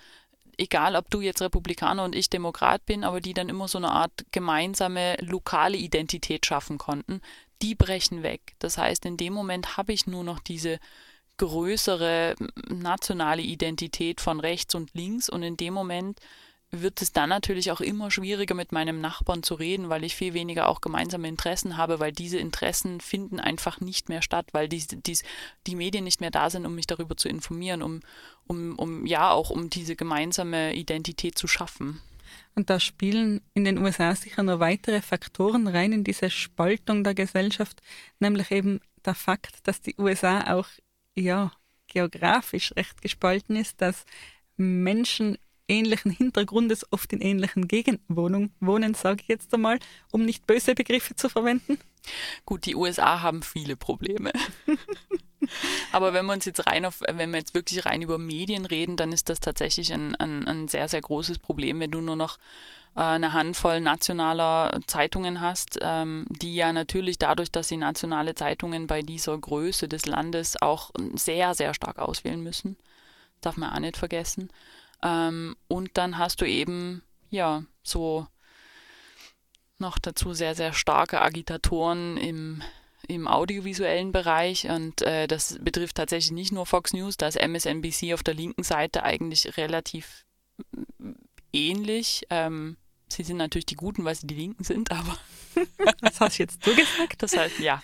egal ob du jetzt Republikaner und ich Demokrat bin, aber die dann immer so eine Art gemeinsame lokale Identität schaffen konnten, die brechen weg. Das heißt, in dem Moment habe ich nur noch diese größere nationale Identität von rechts und links und in dem Moment wird es dann natürlich auch immer schwieriger, mit meinem Nachbarn zu reden, weil ich viel weniger auch gemeinsame Interessen habe, weil diese Interessen finden einfach nicht mehr statt, weil die, die, die Medien nicht mehr da sind, um mich darüber zu informieren, um, um, um ja auch um diese gemeinsame Identität zu schaffen. Und da spielen in den USA sicher noch weitere Faktoren rein in diese Spaltung der Gesellschaft, nämlich eben der Fakt, dass die USA auch ja geografisch recht gespalten ist, dass Menschen ähnlichen Hintergrundes oft in ähnlichen Gegenden wohnen, sage ich jetzt einmal, um nicht böse Begriffe zu verwenden. Gut, die USA haben viele Probleme. Aber wenn wir uns jetzt rein auf, wenn wir jetzt wirklich rein über Medien reden, dann ist das tatsächlich ein, ein, ein sehr, sehr großes Problem, wenn du nur noch äh, eine Handvoll nationaler Zeitungen hast, ähm, die ja natürlich dadurch, dass sie nationale Zeitungen bei dieser Größe des Landes auch sehr, sehr stark auswählen müssen. Darf man auch nicht vergessen. Ähm, und dann hast du eben, ja, so noch dazu sehr, sehr starke Agitatoren im, im audiovisuellen Bereich und äh, das betrifft tatsächlich nicht nur Fox News, da ist MSNBC auf der linken Seite eigentlich relativ ähnlich. Ähm, sie sind natürlich die Guten, weil sie die Linken sind, aber. Was hast du jetzt du gesagt? Das heißt, ja.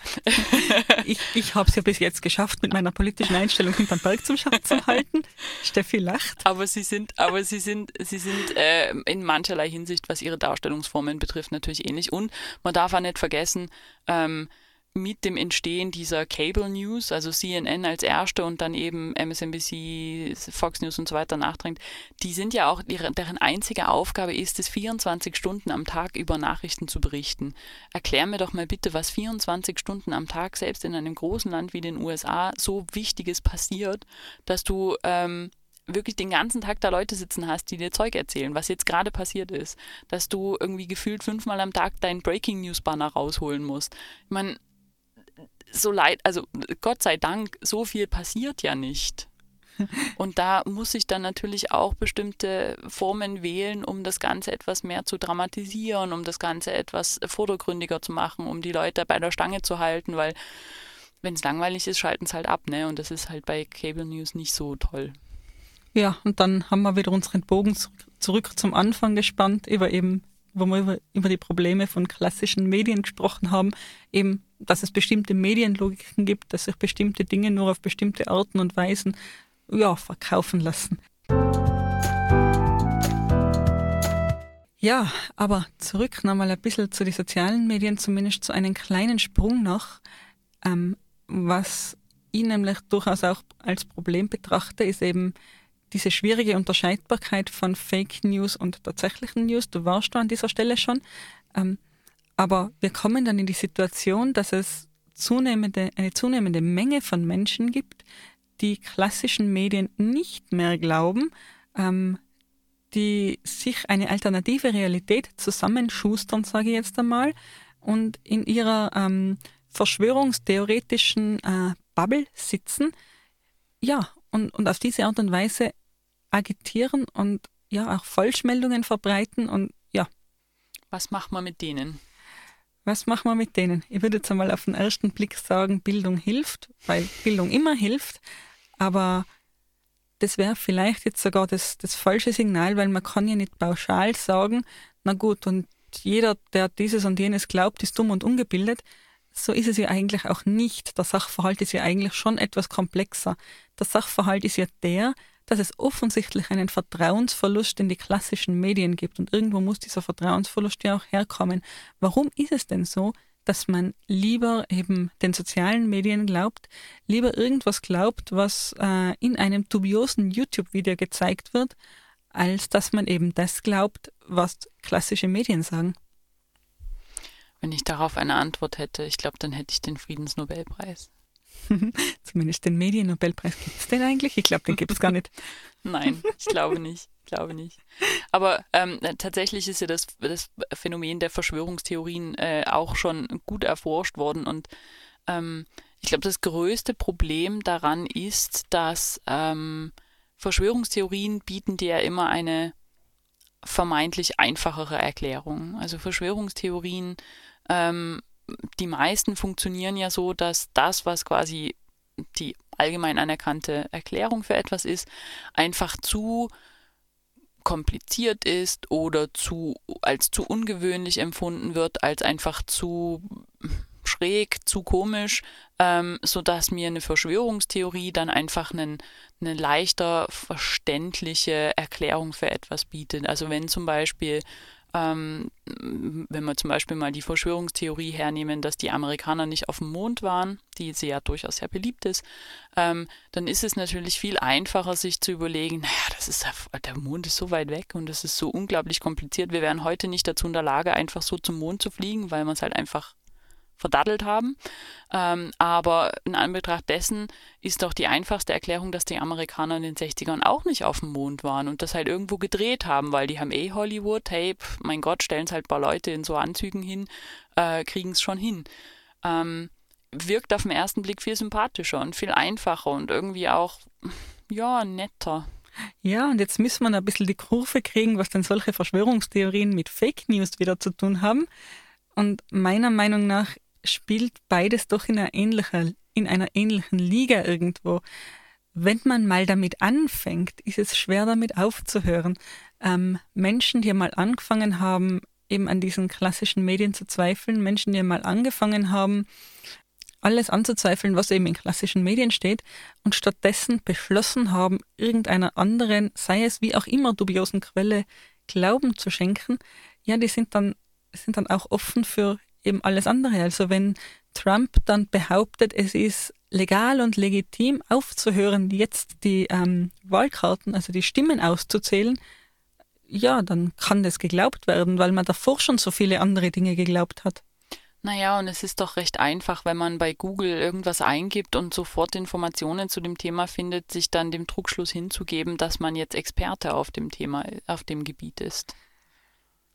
ich ich habe es ja bis jetzt geschafft, mit meiner politischen Einstellung hinterm Berg zum Schatten zu halten. Steffi lacht. Aber sie sind, aber sie sind, sie sind äh, in mancherlei Hinsicht, was ihre Darstellungsformen betrifft, natürlich ähnlich. Und man darf auch nicht vergessen, ähm, mit dem Entstehen dieser Cable News, also CNN als erste und dann eben MSNBC, Fox News und so weiter nachdrängt, die sind ja auch, deren einzige Aufgabe ist es, 24 Stunden am Tag über Nachrichten zu berichten. Erklär mir doch mal bitte, was 24 Stunden am Tag selbst in einem großen Land wie den USA so Wichtiges passiert, dass du ähm, wirklich den ganzen Tag da Leute sitzen hast, die dir Zeug erzählen, was jetzt gerade passiert ist, dass du irgendwie gefühlt fünfmal am Tag deinen Breaking News Banner rausholen musst. Ich meine, so leid, also Gott sei Dank, so viel passiert ja nicht. Und da muss ich dann natürlich auch bestimmte Formen wählen, um das Ganze etwas mehr zu dramatisieren, um das Ganze etwas vordergründiger zu machen, um die Leute bei der Stange zu halten, weil wenn es langweilig ist, schalten es halt ab, ne? Und das ist halt bei Cable News nicht so toll. Ja, und dann haben wir wieder unseren Bogen zurück zum Anfang gespannt, über eben, wo wir über, die Probleme von klassischen Medien gesprochen haben, eben dass es bestimmte Medienlogiken gibt, dass sich bestimmte Dinge nur auf bestimmte Arten und Weisen ja, verkaufen lassen. Ja, aber zurück nochmal ein bisschen zu den sozialen Medien, zumindest zu einem kleinen Sprung noch. Ähm, was ich nämlich durchaus auch als Problem betrachte, ist eben diese schwierige Unterscheidbarkeit von Fake News und tatsächlichen News. Du warst da an dieser Stelle schon. Ähm, aber wir kommen dann in die Situation, dass es zunehmende, eine zunehmende Menge von Menschen gibt, die klassischen Medien nicht mehr glauben, ähm, die sich eine alternative Realität zusammenschustern, sage ich jetzt einmal, und in ihrer ähm, verschwörungstheoretischen äh, Bubble sitzen, ja, und, und auf diese Art und Weise agitieren und ja auch Falschmeldungen verbreiten und ja. Was macht man mit denen? Was machen wir mit denen? Ich würde jetzt einmal auf den ersten Blick sagen, Bildung hilft, weil Bildung immer hilft, aber das wäre vielleicht jetzt sogar das, das falsche Signal, weil man kann ja nicht pauschal sagen, na gut, und jeder, der dieses und jenes glaubt, ist dumm und ungebildet. So ist es ja eigentlich auch nicht. Der Sachverhalt ist ja eigentlich schon etwas komplexer. Der Sachverhalt ist ja der, dass es offensichtlich einen Vertrauensverlust in die klassischen Medien gibt. Und irgendwo muss dieser Vertrauensverlust ja auch herkommen. Warum ist es denn so, dass man lieber eben den sozialen Medien glaubt, lieber irgendwas glaubt, was äh, in einem dubiosen YouTube-Video gezeigt wird, als dass man eben das glaubt, was klassische Medien sagen? Wenn ich darauf eine Antwort hätte, ich glaube, dann hätte ich den Friedensnobelpreis. Zumindest den Mediennobelpreis gibt es denn eigentlich? Ich glaube, den gibt es gar nicht. Nein, ich glaube nicht. Ich glaube nicht. Aber ähm, tatsächlich ist ja das, das Phänomen der Verschwörungstheorien äh, auch schon gut erforscht worden. Und ähm, ich glaube, das größte Problem daran ist, dass ähm, Verschwörungstheorien bieten dir ja immer eine vermeintlich einfachere Erklärung. Also Verschwörungstheorien ähm, die meisten funktionieren ja so, dass das, was quasi die allgemein anerkannte Erklärung für etwas ist, einfach zu kompliziert ist oder zu als zu ungewöhnlich empfunden wird, als einfach zu schräg, zu komisch, ähm, sodass mir eine Verschwörungstheorie dann einfach einen, eine leichter verständliche Erklärung für etwas bietet. Also wenn zum Beispiel Ähm, wenn wir zum Beispiel mal die Verschwörungstheorie hernehmen, dass die Amerikaner nicht auf dem Mond waren, die ja durchaus sehr beliebt ist, ähm, dann ist es natürlich viel einfacher, sich zu überlegen, naja, das ist der Mond ist so weit weg und das ist so unglaublich kompliziert. Wir wären heute nicht dazu in der Lage, einfach so zum Mond zu fliegen, weil man es halt einfach verdattelt haben. Ähm, aber in Anbetracht dessen ist doch die einfachste Erklärung, dass die Amerikaner in den 60ern auch nicht auf dem Mond waren und das halt irgendwo gedreht haben, weil die haben eh Hollywood, pf, mein Gott, stellen es halt ein paar Leute in so Anzügen hin, äh, kriegen es schon hin. Ähm, wirkt auf den ersten Blick viel sympathischer und viel einfacher und irgendwie auch, ja, netter. Ja, und jetzt müssen wir ein bisschen die Kurve kriegen, was denn solche Verschwörungstheorien mit Fake News wieder zu tun haben. Und meiner Meinung nach spielt beides doch in einer ähnlichen, in einer ähnlichen Liga irgendwo. Wenn man mal damit anfängt, ist es schwer damit aufzuhören. Ähm, Menschen, die mal angefangen haben, eben an diesen klassischen Medien zu zweifeln, Menschen, die mal angefangen haben, alles anzuzweifeln, was eben in klassischen Medien steht, und stattdessen beschlossen haben, irgendeiner anderen, sei es wie auch immer dubiosen Quelle, Glauben zu schenken, ja, die sind dann, sind dann auch offen für eben alles andere. Also wenn Trump dann behauptet, es ist legal und legitim aufzuhören, jetzt die ähm, Wahlkarten, also die Stimmen auszuzählen, ja, dann kann das geglaubt werden, weil man davor schon so viele andere Dinge geglaubt hat. Naja, und es ist doch recht einfach, wenn man bei Google irgendwas eingibt und sofort Informationen zu dem Thema findet, sich dann dem Trugschluss hinzugeben, dass man jetzt Experte auf dem Thema, auf dem Gebiet ist.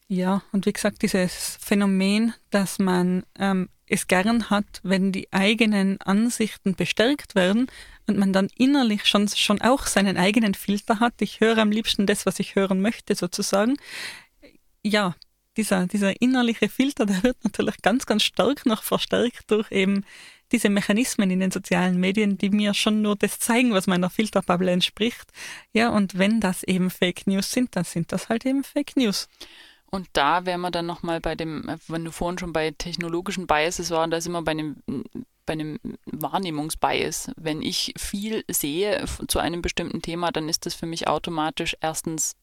Ja, und wie gesagt, dieses Phänomen, dass man ähm, es gern hat, wenn die eigenen Ansichten bestärkt werden und man dann innerlich schon, schon auch seinen eigenen Filter hat. Ich höre am liebsten das, was ich hören möchte, sozusagen. Ja, dieser, dieser innerliche Filter, der wird natürlich ganz, ganz stark noch verstärkt durch eben diese Mechanismen in den sozialen Medien, die mir schon nur das zeigen, was meiner Filterbubble entspricht. Ja, und wenn das eben Fake News sind, dann sind das halt eben Fake News. Und da wären wir dann nochmal bei dem, wenn du vorhin schon bei technologischen Biases waren, da sind wir bei einem, bei einem Wahrnehmungsbias. Wenn ich viel sehe zu einem bestimmten Thema, dann ist das für mich automatisch erstens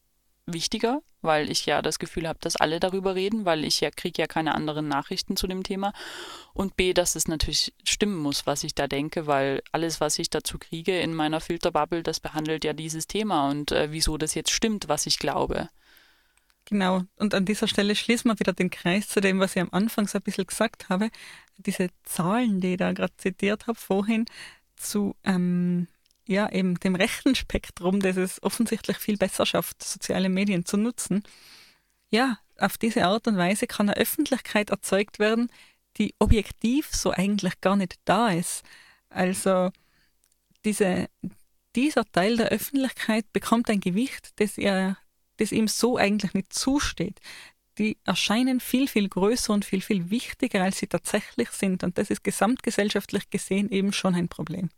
wichtiger, weil ich ja das Gefühl habe, dass alle darüber reden, weil ich ja kriege ja keine anderen Nachrichten zu dem Thema. Und B, dass es natürlich stimmen muss, was ich da denke, weil alles, was ich dazu kriege in meiner Filterbubble, das behandelt ja dieses Thema und äh, wieso das jetzt stimmt, was ich glaube. Genau, und an dieser Stelle schließen wir wieder den Kreis zu dem, was ich am Anfang so ein bisschen gesagt habe. Diese Zahlen, die ich da gerade zitiert habe vorhin, zu ähm, ja, eben dem rechten Spektrum, das es offensichtlich viel besser schafft, soziale Medien zu nutzen. Ja, auf diese Art und Weise kann eine Öffentlichkeit erzeugt werden, die objektiv so eigentlich gar nicht da ist. Also diese, dieser Teil der Öffentlichkeit bekommt ein Gewicht, das er das ihm so eigentlich nicht zusteht. Die erscheinen viel, viel größer und viel, viel wichtiger, als sie tatsächlich sind. Und das ist gesamtgesellschaftlich gesehen eben schon ein Problem.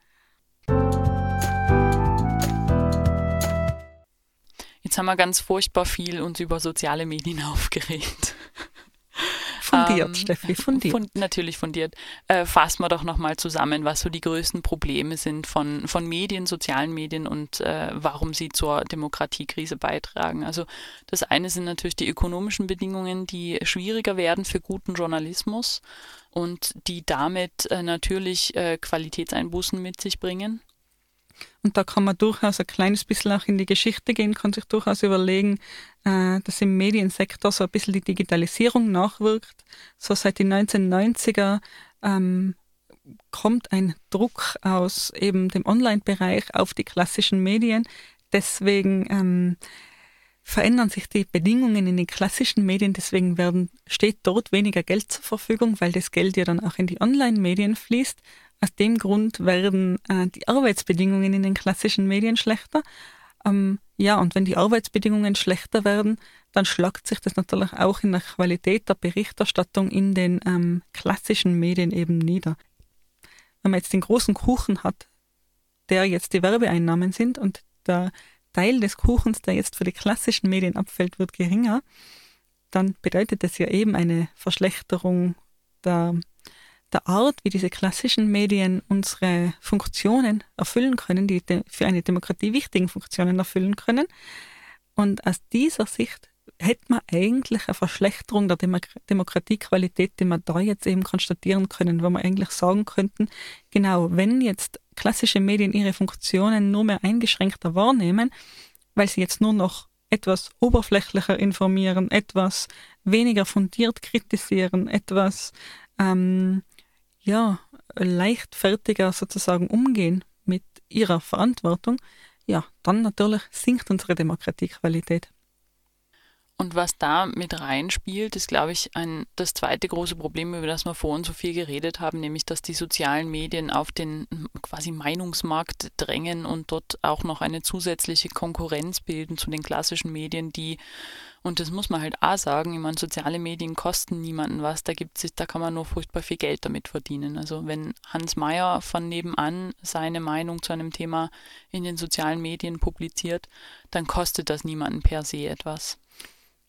Jetzt haben wir ganz furchtbar viel uns über soziale Medien aufgeregt. Fundiert, ähm, Steffi, fundiert. Fund, natürlich fundiert. Äh, fassen wir doch nochmal zusammen, was so die größten Probleme sind von, von Medien, sozialen Medien und äh, warum sie zur Demokratiekrise beitragen. Also das eine sind natürlich die ökonomischen Bedingungen, die schwieriger werden für guten Journalismus und die damit äh, natürlich äh, Qualitätseinbußen mit sich bringen. Und da kann man durchaus ein kleines bisschen auch in die Geschichte gehen, kann sich durchaus überlegen, äh, dass im Mediensektor so ein bisschen die Digitalisierung nachwirkt. So seit den 1990er ähm, kommt ein Druck aus eben dem Online-Bereich auf die klassischen Medien. Deswegen ähm, verändern sich die Bedingungen in den klassischen Medien, deswegen werden, steht dort weniger Geld zur Verfügung, weil das Geld ja dann auch in die Online-Medien fließt. Aus dem Grund werden äh, die Arbeitsbedingungen in den klassischen Medien schlechter. Ähm, ja, und wenn die Arbeitsbedingungen schlechter werden, dann schlagt sich das natürlich auch in der Qualität der Berichterstattung in den ähm, klassischen Medien eben nieder. Wenn man jetzt den großen Kuchen hat, der jetzt die Werbeeinnahmen sind und der Teil des Kuchens, der jetzt für die klassischen Medien abfällt, wird geringer, dann bedeutet das ja eben eine Verschlechterung der der Art, wie diese klassischen Medien unsere Funktionen erfüllen können, die für eine Demokratie wichtigen Funktionen erfüllen können. Und aus dieser Sicht hätte man eigentlich eine Verschlechterung der Demo Demokratiequalität, die wir da jetzt eben konstatieren können, wo wir eigentlich sagen könnten, genau, wenn jetzt klassische Medien ihre Funktionen nur mehr eingeschränkter wahrnehmen, weil sie jetzt nur noch etwas oberflächlicher informieren, etwas weniger fundiert kritisieren, etwas ähm, ja, leichtfertiger sozusagen umgehen mit ihrer Verantwortung, ja, dann natürlich sinkt unsere Demokratiequalität. Und was da mit reinspielt, ist, glaube ich, ein, das zweite große Problem, über das wir vorhin so viel geredet haben, nämlich, dass die sozialen Medien auf den quasi Meinungsmarkt drängen und dort auch noch eine zusätzliche Konkurrenz bilden zu den klassischen Medien, die, und das muss man halt auch sagen, ich meine, soziale Medien kosten niemanden was, da gibt's, da kann man nur furchtbar viel Geld damit verdienen. Also wenn Hans Mayer von nebenan seine Meinung zu einem Thema in den sozialen Medien publiziert, dann kostet das niemanden per se etwas.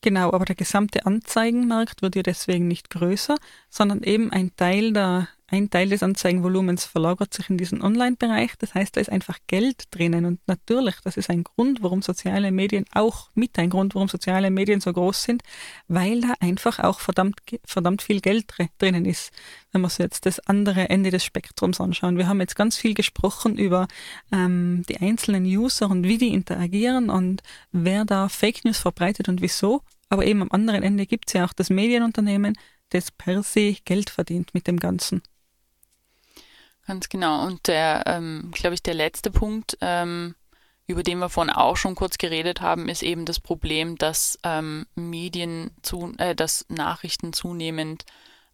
Genau, aber der gesamte Anzeigenmarkt wird ja deswegen nicht größer, sondern eben ein Teil der ein Teil des Anzeigenvolumens verlagert sich in diesen Online-Bereich. Das heißt, da ist einfach Geld drinnen. Und natürlich, das ist ein Grund, warum soziale Medien auch mit ein Grund, warum soziale Medien so groß sind, weil da einfach auch verdammt, verdammt viel Geld drinnen ist. Wenn wir uns jetzt das andere Ende des Spektrums anschauen. Wir haben jetzt ganz viel gesprochen über ähm, die einzelnen User und wie die interagieren und wer da Fake News verbreitet und wieso. Aber eben am anderen Ende gibt es ja auch das Medienunternehmen, das per se Geld verdient mit dem Ganzen. Ganz genau. Und der, ähm, glaube ich, der letzte Punkt, ähm, über den wir vorhin auch schon kurz geredet haben, ist eben das Problem, dass ähm, Medien zu, äh, dass Nachrichten zunehmend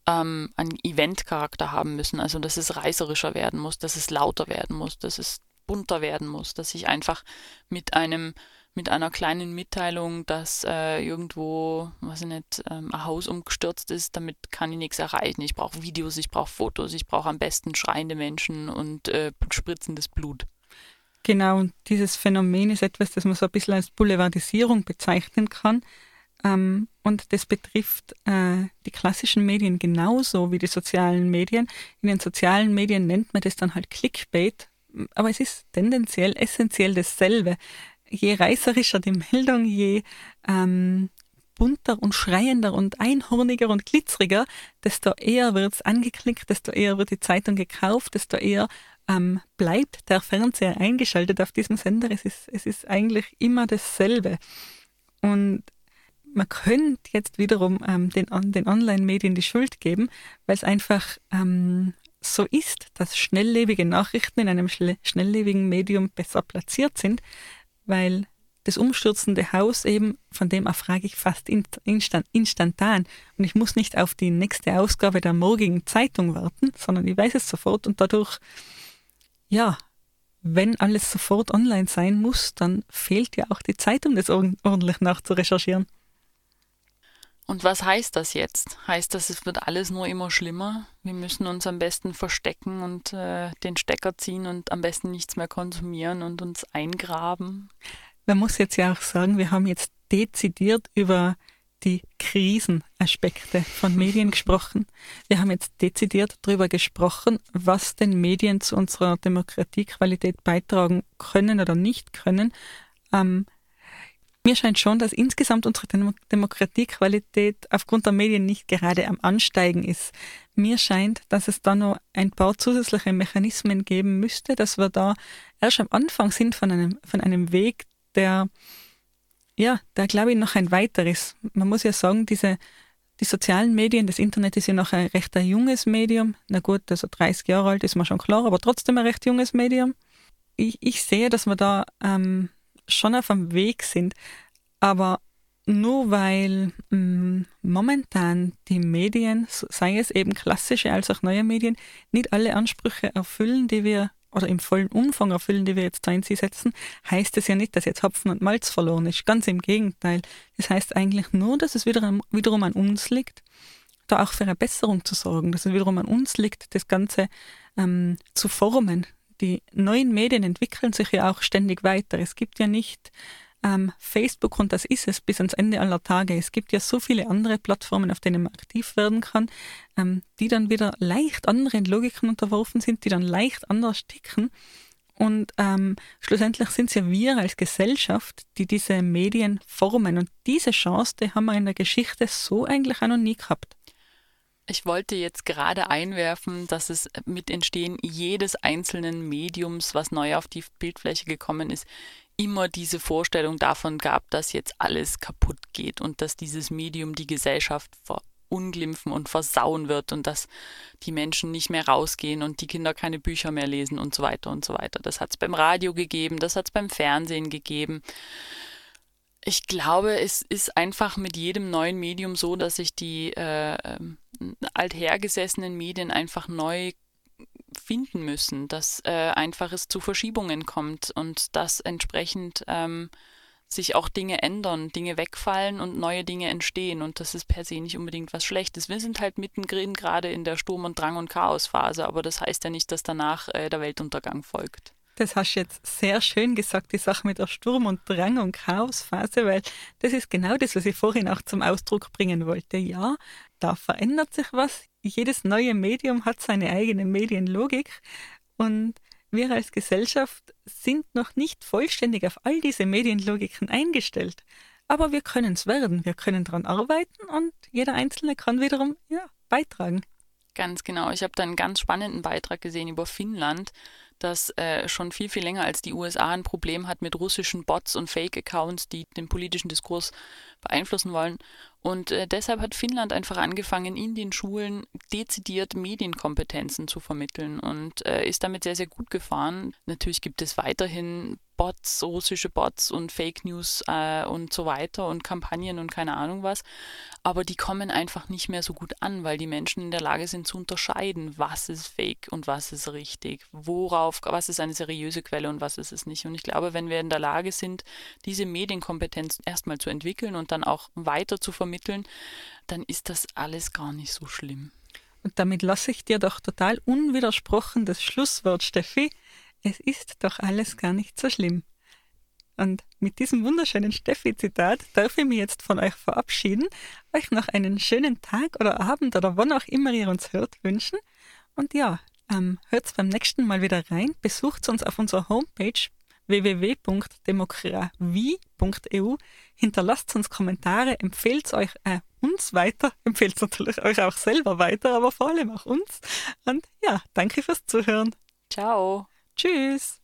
ähm, einen Eventcharakter haben müssen. Also dass es reißerischer werden muss, dass es lauter werden muss, dass es bunter werden muss, dass ich einfach mit einem mit einer kleinen Mitteilung, dass äh, irgendwo, weiß ich nicht, ähm, ein Haus umgestürzt ist, damit kann ich nichts erreichen. Ich brauche Videos, ich brauche Fotos, ich brauche am besten schreiende Menschen und äh, spritzendes Blut. Genau, und dieses Phänomen ist etwas, das man so ein bisschen als Boulevardisierung bezeichnen kann. Ähm, und das betrifft äh, die klassischen Medien genauso wie die sozialen Medien. In den sozialen Medien nennt man das dann halt Clickbait, aber es ist tendenziell essentiell dasselbe je reißerischer die Meldung, je ähm, bunter und schreiender und einhorniger und glitzeriger, desto eher wird es angeklickt, desto eher wird die Zeitung gekauft, desto eher ähm, bleibt der Fernseher eingeschaltet auf diesem Sender. Es ist, es ist eigentlich immer dasselbe. Und man könnte jetzt wiederum ähm, den, den Online-Medien die Schuld geben, weil es einfach ähm, so ist, dass schnelllebige Nachrichten in einem schnelllebigen Medium besser platziert sind, weil das umstürzende Haus eben, von dem erfrage ich fast instant, instantan. Und ich muss nicht auf die nächste Ausgabe der morgigen Zeitung warten, sondern ich weiß es sofort und dadurch, ja, wenn alles sofort online sein muss, dann fehlt ja auch die Zeitung, das ordentlich nachzurecherchieren. Und was heißt das jetzt? Heißt das, es wird alles nur immer schlimmer? Wir müssen uns am besten verstecken und äh, den Stecker ziehen und am besten nichts mehr konsumieren und uns eingraben? Man muss jetzt ja auch sagen, wir haben jetzt dezidiert über die Krisenaspekte von Medien gesprochen. Wir haben jetzt dezidiert darüber gesprochen, was den Medien zu unserer Demokratiequalität beitragen können oder nicht können. Ähm, mir scheint schon, dass insgesamt unsere Dem Demokratiequalität aufgrund der Medien nicht gerade am Ansteigen ist. Mir scheint, dass es da noch ein paar zusätzliche Mechanismen geben müsste, dass wir da erst am Anfang sind von einem, von einem Weg, der, ja, der glaube ich noch ein weiter ist. Man muss ja sagen, diese, die sozialen Medien, das Internet ist ja noch ein recht ein junges Medium. Na gut, also 30 Jahre alt ist mir schon klar, aber trotzdem ein recht junges Medium. Ich, ich sehe, dass wir da ähm, schon auf dem Weg sind. Aber nur weil mh, mm, momentan die Medien, sei es eben klassische als auch neue Medien, nicht alle Ansprüche erfüllen, die wir oder im vollen Umfang erfüllen, die wir jetzt da in sie setzen, heißt es ja nicht, dass jetzt Hopfen und Malz verloren ist. Ganz im Gegenteil. Das heißt eigentlich nur, dass es wiederum, wiederum an uns liegt, da auch für eine Besserung zu sorgen, dass es wiederum an uns liegt, das Ganze ähm, zu formen, die neuen Medien entwickeln sich ja auch ständig weiter. Es gibt ja nicht ähm, Facebook und das ist es bis ans Ende aller Tage. Es gibt ja so viele andere Plattformen, auf denen man aktiv werden kann, ähm, die dann wieder leicht anderen Logiken unterworfen sind, die dann leicht anders ticken. Und ähm, schlussendlich sind es ja wir als Gesellschaft, die diese Medien formen. Und diese Chance, die haben wir in der Geschichte so eigentlich auch noch nie gehabt. Ich wollte jetzt gerade einwerfen, dass es mit Entstehen jedes einzelnen Mediums, was neu auf die Bildfläche gekommen ist, immer diese Vorstellung davon gab, dass jetzt alles kaputt geht und dass dieses Medium die Gesellschaft verunglimpfen und versauen wird und dass die Menschen nicht mehr rausgehen und die Kinder keine Bücher mehr lesen und so weiter und so weiter. Das hat es beim Radio gegeben, das hat es beim Fernsehen gegeben. Ich glaube, es ist einfach mit jedem neuen Medium so, dass sich die äh, ähm, althergesessenen Medien einfach neu finden müssen, dass äh, einfach es zu Verschiebungen kommt und dass entsprechend ähm, sich auch Dinge ändern, Dinge wegfallen und neue Dinge entstehen. Und das ist per se nicht unbedingt was Schlechtes. Wir sind halt mittendrin gerade in der Sturm- und Drang- und Chaosphase, aber das heißt ja nicht, dass danach äh, der Weltuntergang folgt. Das hast du jetzt sehr schön gesagt, die Sache mit der Sturm- und Drang- und Chaosphase, weil das ist genau das, was ich vorhin auch zum Ausdruck bringen wollte. Ja, da verändert sich was. Jedes neue Medium hat seine eigene Medienlogik und wir als Gesellschaft sind noch nicht vollständig auf all diese Medienlogiken eingestellt. Aber wir können es werden, wir können daran arbeiten und jeder Einzelne kann wiederum ja, beitragen. Ganz genau. Ich habe da einen ganz spannenden Beitrag gesehen über Finnland das äh, schon viel, viel länger als die USA ein Problem hat mit russischen Bots und Fake-Accounts, die den politischen Diskurs beeinflussen wollen. Und äh, deshalb hat Finnland einfach angefangen, in den Schulen dezidiert Medienkompetenzen zu vermitteln und äh, ist damit sehr, sehr gut gefahren. Natürlich gibt es weiterhin Bots, russische Bots und Fake News äh, und so weiter und Kampagnen und keine Ahnung was. Aber die kommen einfach nicht mehr so gut an, weil die Menschen in der Lage sind zu unterscheiden, was ist Fake und was ist richtig, worauf, was ist eine seriöse Quelle und was ist es nicht. Und ich glaube, wenn wir in der Lage sind, diese Medienkompetenz erstmal zu entwickeln und dann auch weiter zu vermitteln, dann ist das alles gar nicht so schlimm. Und damit lasse ich dir doch total unwidersprochen das Schlusswort, Steffi es ist doch alles gar nicht so schlimm. Und mit diesem wunderschönen Steffi-Zitat darf ich mich jetzt von euch verabschieden, euch noch einen schönen Tag oder Abend oder wann auch immer ihr uns hört wünschen. Und ja, ähm, hört beim nächsten Mal wieder rein, besucht uns auf unserer Homepage www.demokratie.eu, hinterlasst uns Kommentare, empfehlt euch äh, uns weiter, empfehlt natürlich euch auch selber weiter, aber vor allem auch uns. Und ja, danke fürs Zuhören. Ciao. Tschüss.